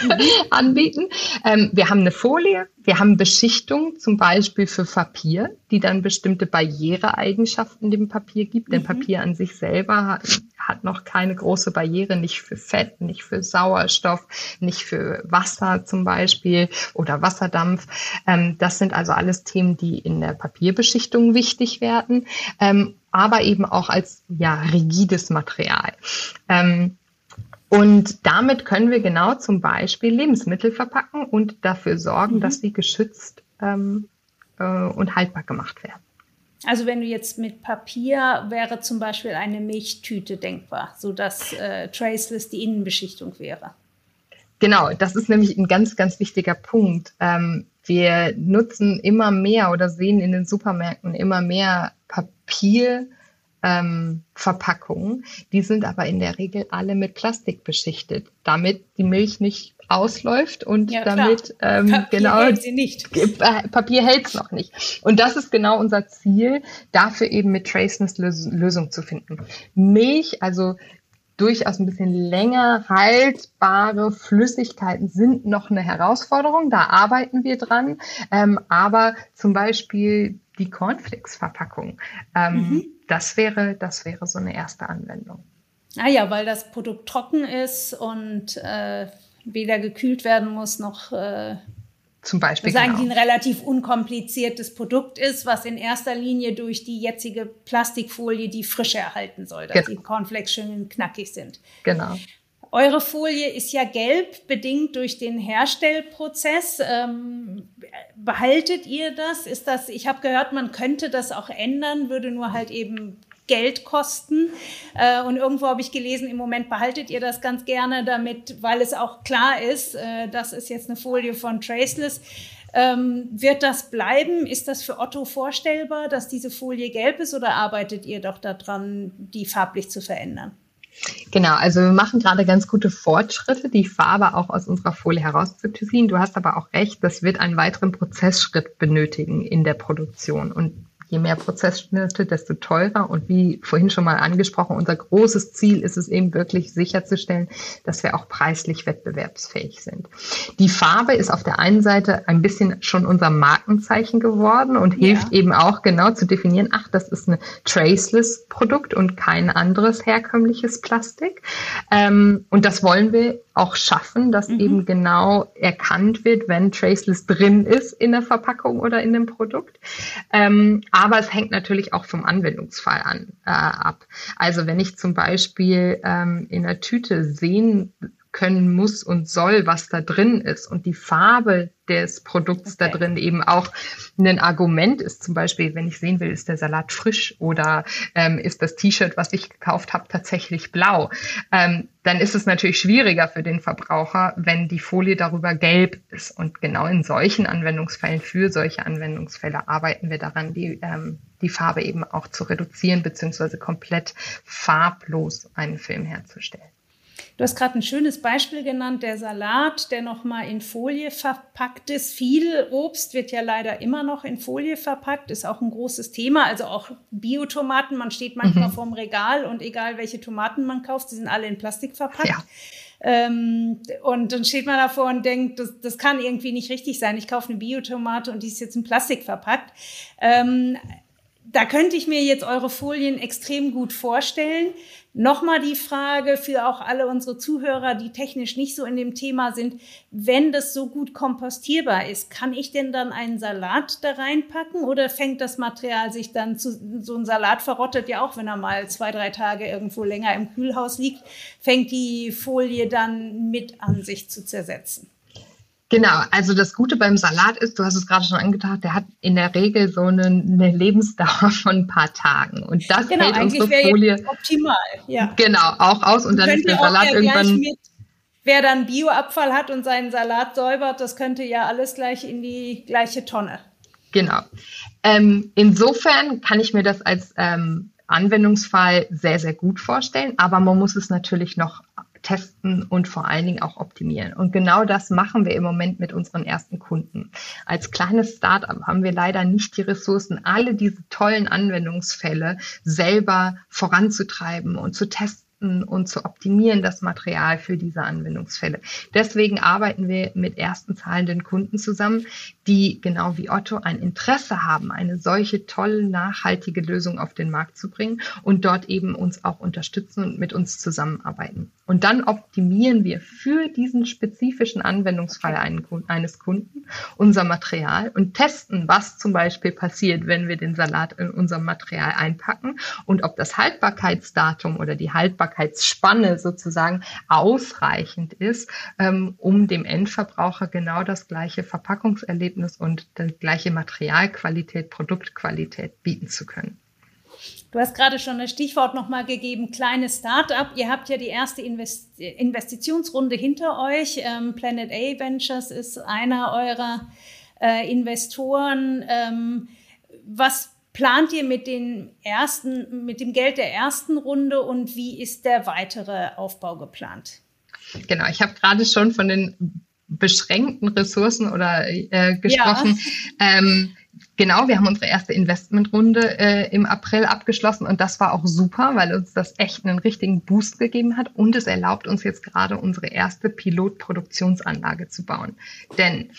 mhm. anbieten. Ähm, wir haben eine Folie, wir haben Beschichtung zum Beispiel für Papier, die dann bestimmte Barriereeigenschaften dem Papier gibt, denn mhm. Papier an sich selber hat, hat noch keine große Barriere, nicht für Fett, nicht für Sauerstoff, nicht für Wasser zum Beispiel oder Wasserdampf. Ähm, das sind also alles Themen, die in der Papierbeschichtung wichtig werden, ähm, aber eben auch als ja, rigides Material. Ähm, und damit können wir genau zum Beispiel Lebensmittel verpacken und dafür sorgen, mhm. dass sie geschützt ähm, äh, und haltbar gemacht werden. Also wenn du jetzt mit Papier wäre zum Beispiel eine Milchtüte denkbar, sodass äh, Traceless die Innenbeschichtung wäre. Genau, das ist nämlich ein ganz, ganz wichtiger Punkt. Ähm, wir nutzen immer mehr oder sehen in den Supermärkten immer mehr Papier ähm. Die sind aber in der Regel alle mit Plastik beschichtet, damit die Milch nicht ausläuft und ja, damit ähm, Papier genau hält sie nicht. Äh, Papier hält es noch nicht. Und das ist genau unser Ziel, dafür eben mit Traceless Lösung zu finden. Milch, also durchaus ein bisschen länger haltbare Flüssigkeiten sind noch eine Herausforderung. Da arbeiten wir dran. Ähm, aber zum Beispiel die Cornflakes-Verpackung. Ähm, mhm. Das wäre, das wäre so eine erste Anwendung. Ah ja, weil das Produkt trocken ist und äh, weder gekühlt werden muss noch äh, zum Beispiel. Das genau. eigentlich ein relativ unkompliziertes Produkt ist, was in erster Linie durch die jetzige Plastikfolie die Frische erhalten soll, dass genau. die Cornflakes schön knackig sind. Genau. Eure Folie ist ja gelb, bedingt durch den Herstellprozess. Ähm, behaltet ihr das? Ist das? Ich habe gehört, man könnte das auch ändern, würde nur halt eben Geld kosten. Äh, und irgendwo habe ich gelesen, im Moment behaltet ihr das ganz gerne, damit, weil es auch klar ist, äh, das ist jetzt eine Folie von Traceless. Ähm, wird das bleiben? Ist das für Otto vorstellbar, dass diese Folie gelb ist oder arbeitet ihr doch daran, die farblich zu verändern? Genau, also wir machen gerade ganz gute Fortschritte, die Farbe auch aus unserer Folie herauszuziehen. Du hast aber auch recht, das wird einen weiteren Prozessschritt benötigen in der Produktion. Und je mehr Prozessschritte, desto teurer. Und wie vorhin schon mal angesprochen, unser großes Ziel ist es eben wirklich sicherzustellen, dass wir auch preislich wettbewerbsfähig sind. Die Farbe ist auf der einen Seite ein bisschen schon unser Markenzeichen geworden und hilft ja. eben auch genau zu definieren, ach, das ist ein traceless Produkt und kein anderes herkömmliches Plastik. Ähm, und das wollen wir auch schaffen, dass mhm. eben genau erkannt wird, wenn Traceless drin ist in der Verpackung oder in dem Produkt. Ähm, aber es hängt natürlich auch vom Anwendungsfall an äh, ab. Also wenn ich zum Beispiel ähm, in der Tüte sehen können muss und soll, was da drin ist und die Farbe des Produkts okay. da drin eben auch ein Argument ist. Zum Beispiel, wenn ich sehen will, ist der Salat frisch oder ähm, ist das T-Shirt, was ich gekauft habe, tatsächlich blau. Ähm, dann ist es natürlich schwieriger für den Verbraucher, wenn die Folie darüber gelb ist. Und genau in solchen Anwendungsfällen, für solche Anwendungsfälle arbeiten wir daran, die, ähm, die Farbe eben auch zu reduzieren, beziehungsweise komplett farblos einen Film herzustellen. Du hast gerade ein schönes Beispiel genannt, der Salat, der nochmal in Folie verpackt ist. Viel Obst wird ja leider immer noch in Folie verpackt, ist auch ein großes Thema. Also auch Biotomaten, man steht manchmal mhm. vorm Regal und egal welche Tomaten man kauft, die sind alle in Plastik verpackt. Ja. Ähm, und dann steht man davor und denkt, das, das kann irgendwie nicht richtig sein. Ich kaufe eine Biotomate und die ist jetzt in Plastik verpackt. Ähm, da könnte ich mir jetzt eure Folien extrem gut vorstellen. Nochmal die Frage für auch alle unsere Zuhörer, die technisch nicht so in dem Thema sind, wenn das so gut kompostierbar ist, kann ich denn dann einen Salat da reinpacken oder fängt das Material sich dann zu, so ein Salat verrottet ja auch, wenn er mal zwei, drei Tage irgendwo länger im Kühlhaus liegt, fängt die Folie dann mit an sich zu zersetzen? Genau, also das Gute beim Salat ist, du hast es gerade schon angedacht, der hat in der Regel so eine, eine Lebensdauer von ein paar Tagen. Und das genau, hält unsere Folie optimal. Ja. Genau, auch aus und dann ist der Salat irgendwann. Mit, wer dann Bioabfall hat und seinen Salat säubert, das könnte ja alles gleich in die gleiche Tonne. Genau. Ähm, insofern kann ich mir das als ähm, Anwendungsfall sehr, sehr gut vorstellen, aber man muss es natürlich noch testen und vor allen Dingen auch optimieren. Und genau das machen wir im Moment mit unseren ersten Kunden. Als kleines Startup haben wir leider nicht die Ressourcen, alle diese tollen Anwendungsfälle selber voranzutreiben und zu testen und zu optimieren, das Material für diese Anwendungsfälle. Deswegen arbeiten wir mit ersten zahlenden Kunden zusammen, die genau wie Otto ein Interesse haben, eine solche tolle, nachhaltige Lösung auf den Markt zu bringen und dort eben uns auch unterstützen und mit uns zusammenarbeiten. Und dann optimieren wir für diesen spezifischen Anwendungsfall eines Kunden unser Material und testen, was zum Beispiel passiert, wenn wir den Salat in unserem Material einpacken und ob das Haltbarkeitsdatum oder die Haltbarkeitsspanne sozusagen ausreichend ist, ähm, um dem Endverbraucher genau das gleiche Verpackungserlebnis und die gleiche Materialqualität, Produktqualität bieten zu können. Du hast gerade schon das Stichwort nochmal gegeben, kleines Start-up. Ihr habt ja die erste Invest Investitionsrunde hinter euch. Ähm, Planet A Ventures ist einer eurer äh, Investoren. Ähm, was plant ihr mit, den ersten, mit dem Geld der ersten Runde und wie ist der weitere Aufbau geplant? Genau, ich habe gerade schon von den beschränkten Ressourcen oder äh, gesprochen. Ja. Ähm, Genau, wir haben unsere erste Investmentrunde äh, im April abgeschlossen und das war auch super, weil uns das echt einen richtigen Boost gegeben hat und es erlaubt uns jetzt gerade unsere erste Pilotproduktionsanlage zu bauen. Denn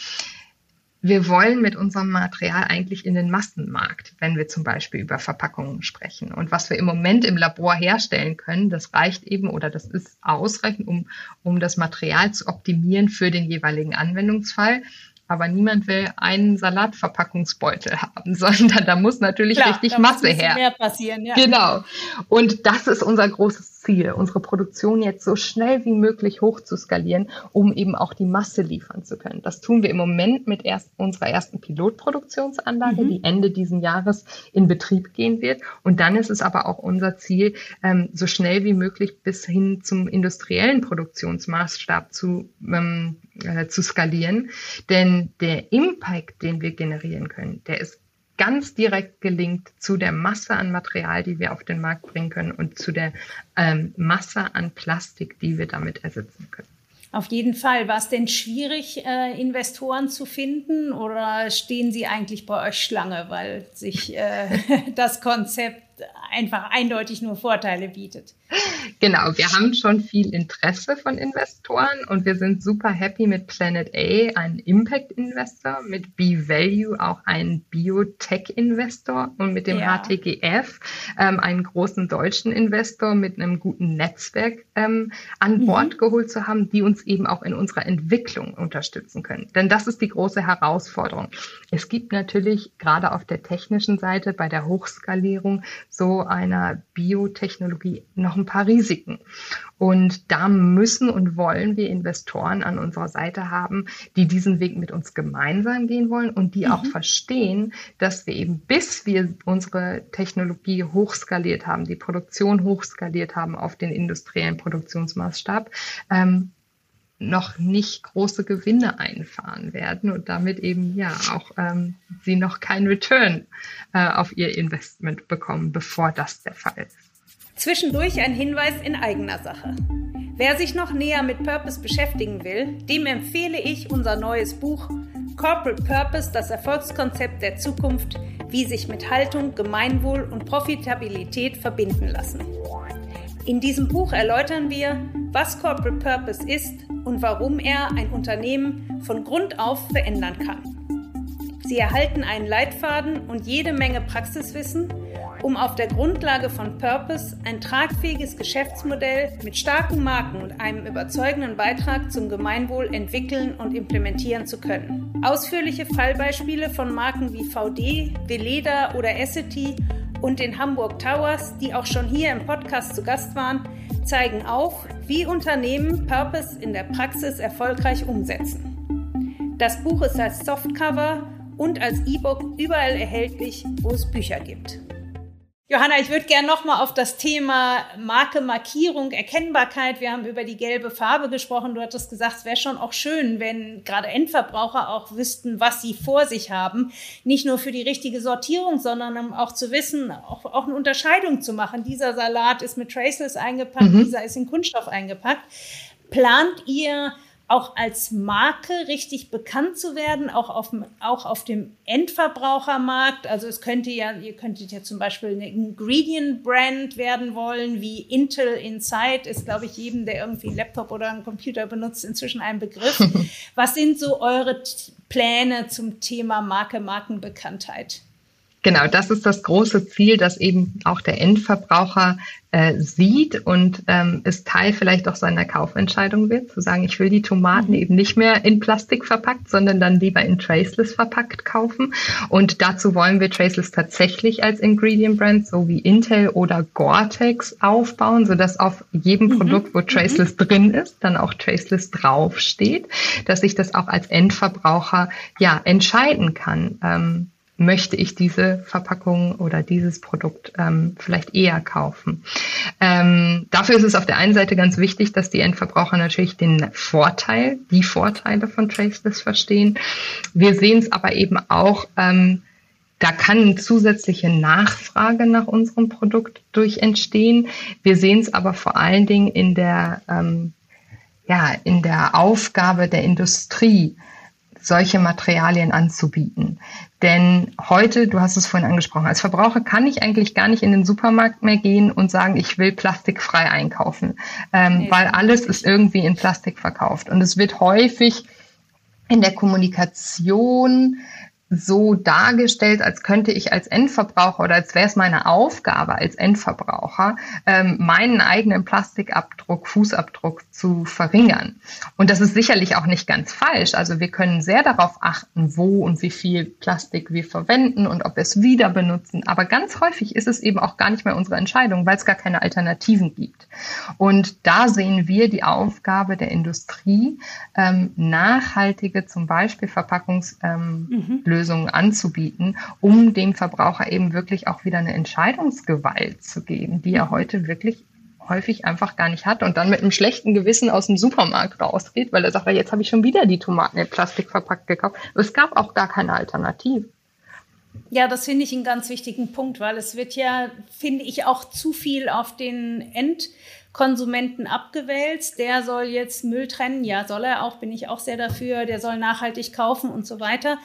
wir wollen mit unserem Material eigentlich in den Massenmarkt, wenn wir zum Beispiel über Verpackungen sprechen. Und was wir im Moment im Labor herstellen können, das reicht eben oder das ist ausreichend, um, um das Material zu optimieren für den jeweiligen Anwendungsfall aber niemand will einen Salatverpackungsbeutel haben, sondern da muss natürlich Klar, richtig Masse her. Mehr passieren, ja. Genau. Und das ist unser großes Ziel, unsere Produktion jetzt so schnell wie möglich hoch zu skalieren, um eben auch die Masse liefern zu können. Das tun wir im Moment mit erst unserer ersten Pilotproduktionsanlage, mhm. die Ende diesen Jahres in Betrieb gehen wird. Und dann ist es aber auch unser Ziel, ähm, so schnell wie möglich bis hin zum industriellen Produktionsmaßstab zu, ähm, äh, zu skalieren. Denn der Impact, den wir generieren können, der ist ganz direkt gelingt zu der Masse an Material, die wir auf den Markt bringen können und zu der ähm, Masse an Plastik, die wir damit ersetzen können. Auf jeden Fall. War es denn schwierig, äh, Investoren zu finden oder stehen sie eigentlich bei euch Schlange, weil sich äh, das Konzept einfach eindeutig nur Vorteile bietet. Genau, wir haben schon viel Interesse von Investoren und wir sind super happy mit Planet A, ein Impact-Investor, mit B-Value auch ein Biotech-Investor und mit dem ja. HTGF ähm, einen großen deutschen Investor mit einem guten Netzwerk ähm, an mhm. Bord geholt zu haben, die uns eben auch in unserer Entwicklung unterstützen können. Denn das ist die große Herausforderung. Es gibt natürlich gerade auf der technischen Seite bei der Hochskalierung so einer Biotechnologie noch ein paar Risiken. Und da müssen und wollen wir Investoren an unserer Seite haben, die diesen Weg mit uns gemeinsam gehen wollen und die mhm. auch verstehen, dass wir eben bis wir unsere Technologie hochskaliert haben, die Produktion hochskaliert haben auf den industriellen Produktionsmaßstab, ähm, noch nicht große Gewinne einfahren werden und damit eben ja auch ähm, sie noch keinen Return äh, auf ihr Investment bekommen, bevor das der Fall ist. Zwischendurch ein Hinweis in eigener Sache. Wer sich noch näher mit Purpose beschäftigen will, dem empfehle ich unser neues Buch Corporate Purpose, das Erfolgskonzept der Zukunft, wie sich mit Haltung, Gemeinwohl und Profitabilität verbinden lassen. In diesem Buch erläutern wir, was Corporate Purpose ist und warum er ein Unternehmen von Grund auf verändern kann. Sie erhalten einen Leitfaden und jede Menge Praxiswissen, um auf der Grundlage von Purpose ein tragfähiges Geschäftsmodell mit starken Marken und einem überzeugenden Beitrag zum Gemeinwohl entwickeln und implementieren zu können. Ausführliche Fallbeispiele von Marken wie VD, Veleda oder Essity und den Hamburg Towers, die auch schon hier im Podcast zu Gast waren, zeigen auf, wie Unternehmen Purpose in der Praxis erfolgreich umsetzen. Das Buch ist als Softcover und als E-Book überall erhältlich, wo es Bücher gibt. Johanna, ich würde gerne nochmal auf das Thema Marke, Markierung, Erkennbarkeit. Wir haben über die gelbe Farbe gesprochen. Du hattest gesagt, es wäre schon auch schön, wenn gerade Endverbraucher auch wüssten, was sie vor sich haben. Nicht nur für die richtige Sortierung, sondern um auch zu wissen, auch, auch eine Unterscheidung zu machen. Dieser Salat ist mit Traceless eingepackt, mhm. dieser ist in Kunststoff eingepackt. Plant ihr auch als Marke richtig bekannt zu werden, auch auf, auch auf dem Endverbrauchermarkt. Also es könnte ja, ihr könntet ja zum Beispiel eine Ingredient-Brand werden wollen, wie Intel Inside ist, glaube ich, jedem, der irgendwie einen Laptop oder einen Computer benutzt, inzwischen ein Begriff. Was sind so eure Pläne zum Thema Marke, Markenbekanntheit? Genau, das ist das große Ziel, dass eben auch der Endverbraucher äh, sieht und ähm, es Teil vielleicht auch seiner Kaufentscheidung wird, zu sagen, ich will die Tomaten mhm. eben nicht mehr in Plastik verpackt, sondern dann lieber in Traceless verpackt kaufen. Und dazu wollen wir Traceless tatsächlich als Ingredient Brand, so wie Intel oder Gore-Tex aufbauen, sodass auf jedem mhm. Produkt, wo mhm. Traceless mhm. drin ist, dann auch Traceless draufsteht, dass ich das auch als Endverbraucher ja entscheiden kann. Ähm, möchte ich diese Verpackung oder dieses Produkt ähm, vielleicht eher kaufen. Ähm, dafür ist es auf der einen Seite ganz wichtig, dass die Endverbraucher natürlich den Vorteil, die Vorteile von Traceless verstehen. Wir sehen es aber eben auch, ähm, da kann zusätzliche Nachfrage nach unserem Produkt durch entstehen. Wir sehen es aber vor allen Dingen in der, ähm, ja, in der Aufgabe der Industrie, solche Materialien anzubieten. Denn heute, du hast es vorhin angesprochen, als Verbraucher kann ich eigentlich gar nicht in den Supermarkt mehr gehen und sagen, ich will plastikfrei einkaufen, ähm, nee, weil alles ist irgendwie in Plastik verkauft. Und es wird häufig in der Kommunikation so dargestellt, als könnte ich als Endverbraucher oder als wäre es meine Aufgabe als Endverbraucher, ähm, meinen eigenen Plastikabdruck, Fußabdruck zu verringern. Und das ist sicherlich auch nicht ganz falsch. Also wir können sehr darauf achten, wo und wie viel Plastik wir verwenden und ob wir es wieder benutzen. Aber ganz häufig ist es eben auch gar nicht mehr unsere Entscheidung, weil es gar keine Alternativen gibt. Und da sehen wir die Aufgabe der Industrie, ähm, nachhaltige zum Beispiel Verpackungslösungen ähm, mhm Lösungen anzubieten, um dem Verbraucher eben wirklich auch wieder eine Entscheidungsgewalt zu geben, die er heute wirklich häufig einfach gar nicht hat und dann mit einem schlechten Gewissen aus dem Supermarkt rausgeht, weil er sagt, jetzt habe ich schon wieder die Tomaten in Plastik verpackt gekauft. Es gab auch gar keine Alternative. Ja, das finde ich einen ganz wichtigen Punkt, weil es wird ja, finde ich, auch zu viel auf den Endkonsumenten abgewälzt. Der soll jetzt Müll trennen. Ja, soll er auch, bin ich auch sehr dafür. Der soll nachhaltig kaufen und so weiter.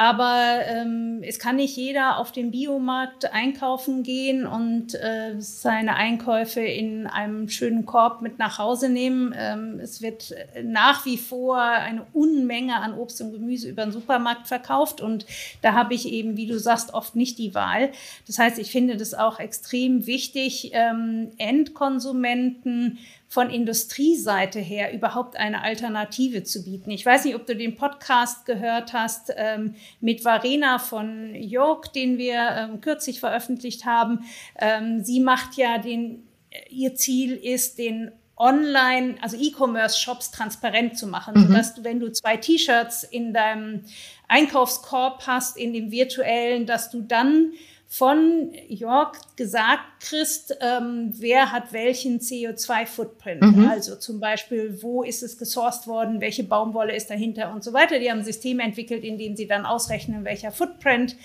Aber ähm, es kann nicht jeder auf den Biomarkt einkaufen gehen und äh, seine Einkäufe in einem schönen Korb mit nach Hause nehmen. Ähm, es wird nach wie vor eine Unmenge an Obst und Gemüse über den Supermarkt verkauft und da habe ich eben, wie du sagst, oft nicht die Wahl. Das heißt, ich finde das auch extrem wichtig, ähm, Endkonsumenten von Industrieseite her überhaupt eine Alternative zu bieten. Ich weiß nicht, ob du den Podcast gehört hast ähm, mit Varena von York, den wir ähm, kürzlich veröffentlicht haben. Ähm, sie macht ja den, ihr Ziel ist, den Online, also E-Commerce-Shops transparent zu machen, mhm. sodass du, wenn du zwei T-Shirts in deinem Einkaufskorb hast, in dem virtuellen, dass du dann von York gesagt kriegst, ähm, wer hat welchen CO2-Footprint. Mhm. Also zum Beispiel, wo ist es gesourced worden, welche Baumwolle ist dahinter und so weiter. Die haben ein System entwickelt, in dem sie dann ausrechnen, welcher Footprint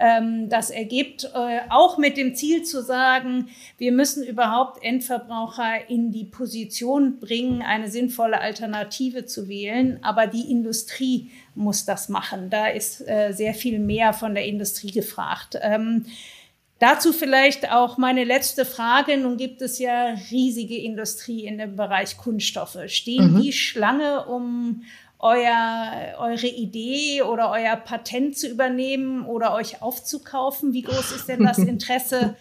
ähm, das ergibt. Äh, auch mit dem Ziel zu sagen, wir müssen überhaupt Endverbraucher in die Position bringen, eine sinnvolle Alternative zu wählen. Aber die Industrie muss das machen. Da ist äh, sehr viel mehr von der Industrie gefragt. Ähm, dazu vielleicht auch meine letzte Frage. Nun gibt es ja riesige Industrie in dem Bereich Kunststoffe. Stehen mhm. die Schlange, um euer, eure Idee oder euer Patent zu übernehmen oder euch aufzukaufen? Wie groß ist denn das Interesse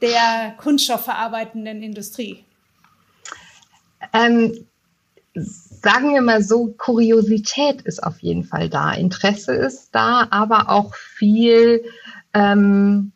der kunststoffverarbeitenden Industrie? Ähm, sagen wir mal so, Kuriosität ist auf jeden Fall da, Interesse ist da, aber auch viel, ähm,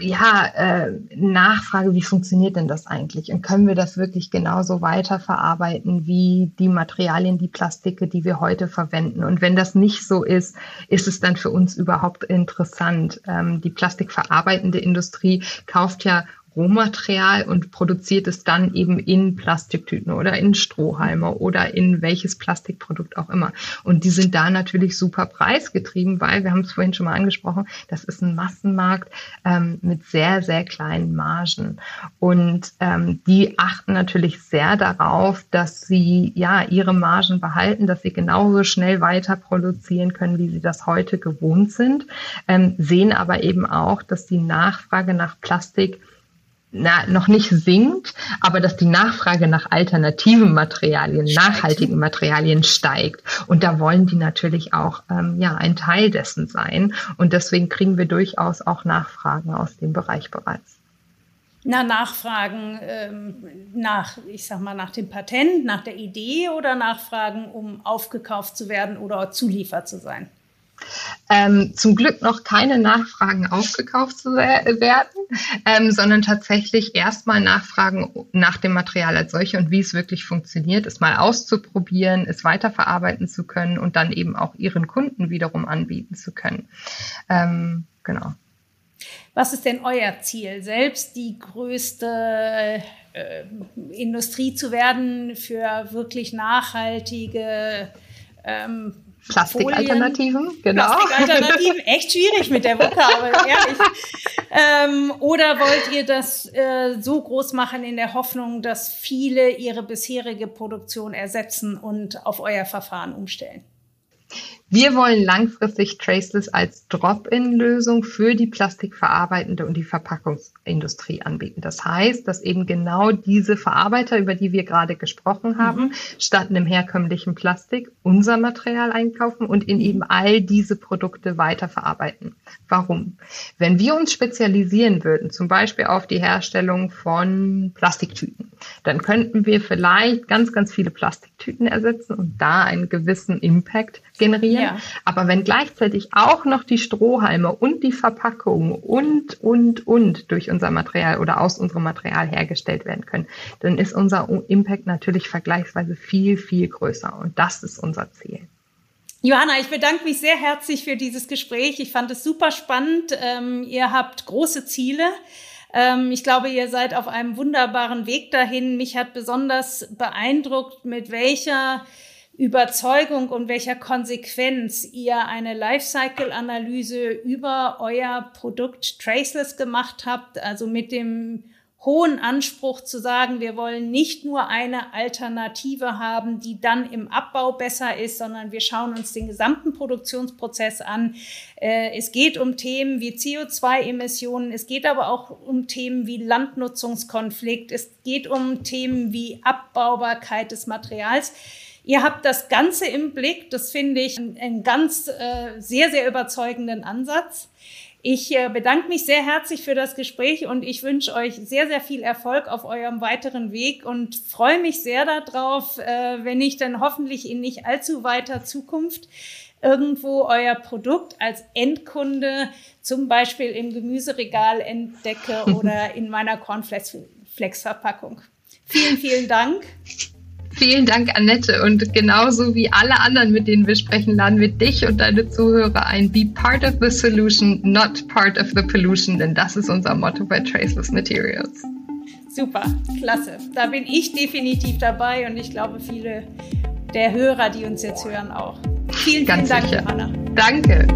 ja, äh, Nachfrage, wie funktioniert denn das eigentlich? Und können wir das wirklich genauso weiterverarbeiten wie die Materialien, die Plastike, die wir heute verwenden? Und wenn das nicht so ist, ist es dann für uns überhaupt interessant? Ähm, die plastikverarbeitende Industrie kauft ja Rohmaterial und produziert es dann eben in Plastiktüten oder in Strohhalme oder in welches Plastikprodukt auch immer. Und die sind da natürlich super preisgetrieben, weil wir haben es vorhin schon mal angesprochen, das ist ein Massenmarkt ähm, mit sehr, sehr kleinen Margen. Und ähm, die achten natürlich sehr darauf, dass sie ja ihre Margen behalten, dass sie genauso schnell weiter produzieren können, wie sie das heute gewohnt sind, ähm, sehen aber eben auch, dass die Nachfrage nach Plastik na, noch nicht sinkt, aber dass die Nachfrage nach alternativen Materialien, steigt. nachhaltigen Materialien steigt. Und da wollen die natürlich auch ähm, ja, ein Teil dessen sein. Und deswegen kriegen wir durchaus auch Nachfragen aus dem Bereich bereits. Na, Nachfragen ähm, nach, ich sag mal, nach dem Patent, nach der Idee oder Nachfragen, um aufgekauft zu werden oder Zuliefer zu sein? Ähm, zum Glück noch keine Nachfragen aufgekauft zu werden, ähm, sondern tatsächlich erstmal Nachfragen nach dem Material als solche und wie es wirklich funktioniert, es mal auszuprobieren, es weiterverarbeiten zu können und dann eben auch ihren Kunden wiederum anbieten zu können. Ähm, genau. Was ist denn euer Ziel? Selbst die größte äh, Industrie zu werden für wirklich nachhaltige ähm, Plastikalternativen, genau. Plastikalternativen, echt schwierig mit der Vokabel, ehrlich. Ähm, oder wollt ihr das äh, so groß machen in der Hoffnung, dass viele ihre bisherige Produktion ersetzen und auf euer Verfahren umstellen? Wir wollen langfristig Traceless als Drop-in-Lösung für die plastikverarbeitende und die Verpackungsindustrie anbieten. Das heißt, dass eben genau diese Verarbeiter, über die wir gerade gesprochen haben, mhm. statt einem herkömmlichen Plastik unser Material einkaufen und in eben all diese Produkte weiterverarbeiten. Warum? Wenn wir uns spezialisieren würden, zum Beispiel auf die Herstellung von Plastiktüten, dann könnten wir vielleicht ganz, ganz viele Plastiktüten ersetzen und da einen gewissen Impact generieren. Ja. Aber wenn gleichzeitig auch noch die Strohhalme und die Verpackung und, und, und durch unser Material oder aus unserem Material hergestellt werden können, dann ist unser Impact natürlich vergleichsweise viel, viel größer. Und das ist unser Ziel. Johanna, ich bedanke mich sehr herzlich für dieses Gespräch. Ich fand es super spannend. Ähm, ihr habt große Ziele. Ähm, ich glaube, ihr seid auf einem wunderbaren Weg dahin. Mich hat besonders beeindruckt, mit welcher Überzeugung und welcher Konsequenz ihr eine Lifecycle-Analyse über euer Produkt Traceless gemacht habt, also mit dem hohen Anspruch zu sagen, wir wollen nicht nur eine Alternative haben, die dann im Abbau besser ist, sondern wir schauen uns den gesamten Produktionsprozess an. Äh, es geht um Themen wie CO2-Emissionen, es geht aber auch um Themen wie Landnutzungskonflikt, es geht um Themen wie Abbaubarkeit des Materials. Ihr habt das Ganze im Blick. Das finde ich einen ganz äh, sehr, sehr überzeugenden Ansatz. Ich äh, bedanke mich sehr herzlich für das Gespräch und ich wünsche euch sehr, sehr viel Erfolg auf eurem weiteren Weg und freue mich sehr darauf, äh, wenn ich dann hoffentlich in nicht allzu weiter Zukunft irgendwo euer Produkt als Endkunde zum Beispiel im Gemüseregal entdecke oder in meiner Cornflakes-Verpackung. Vielen, vielen Dank. Vielen Dank, Annette. Und genauso wie alle anderen, mit denen wir sprechen, laden wir dich und deine Zuhörer ein. Be part of the solution, not part of the pollution, denn das ist unser Motto bei Traceless Materials. Super, klasse. Da bin ich definitiv dabei und ich glaube, viele der Hörer, die uns jetzt hören, auch. Vielen, vielen Dank, sicher. Anna. Danke.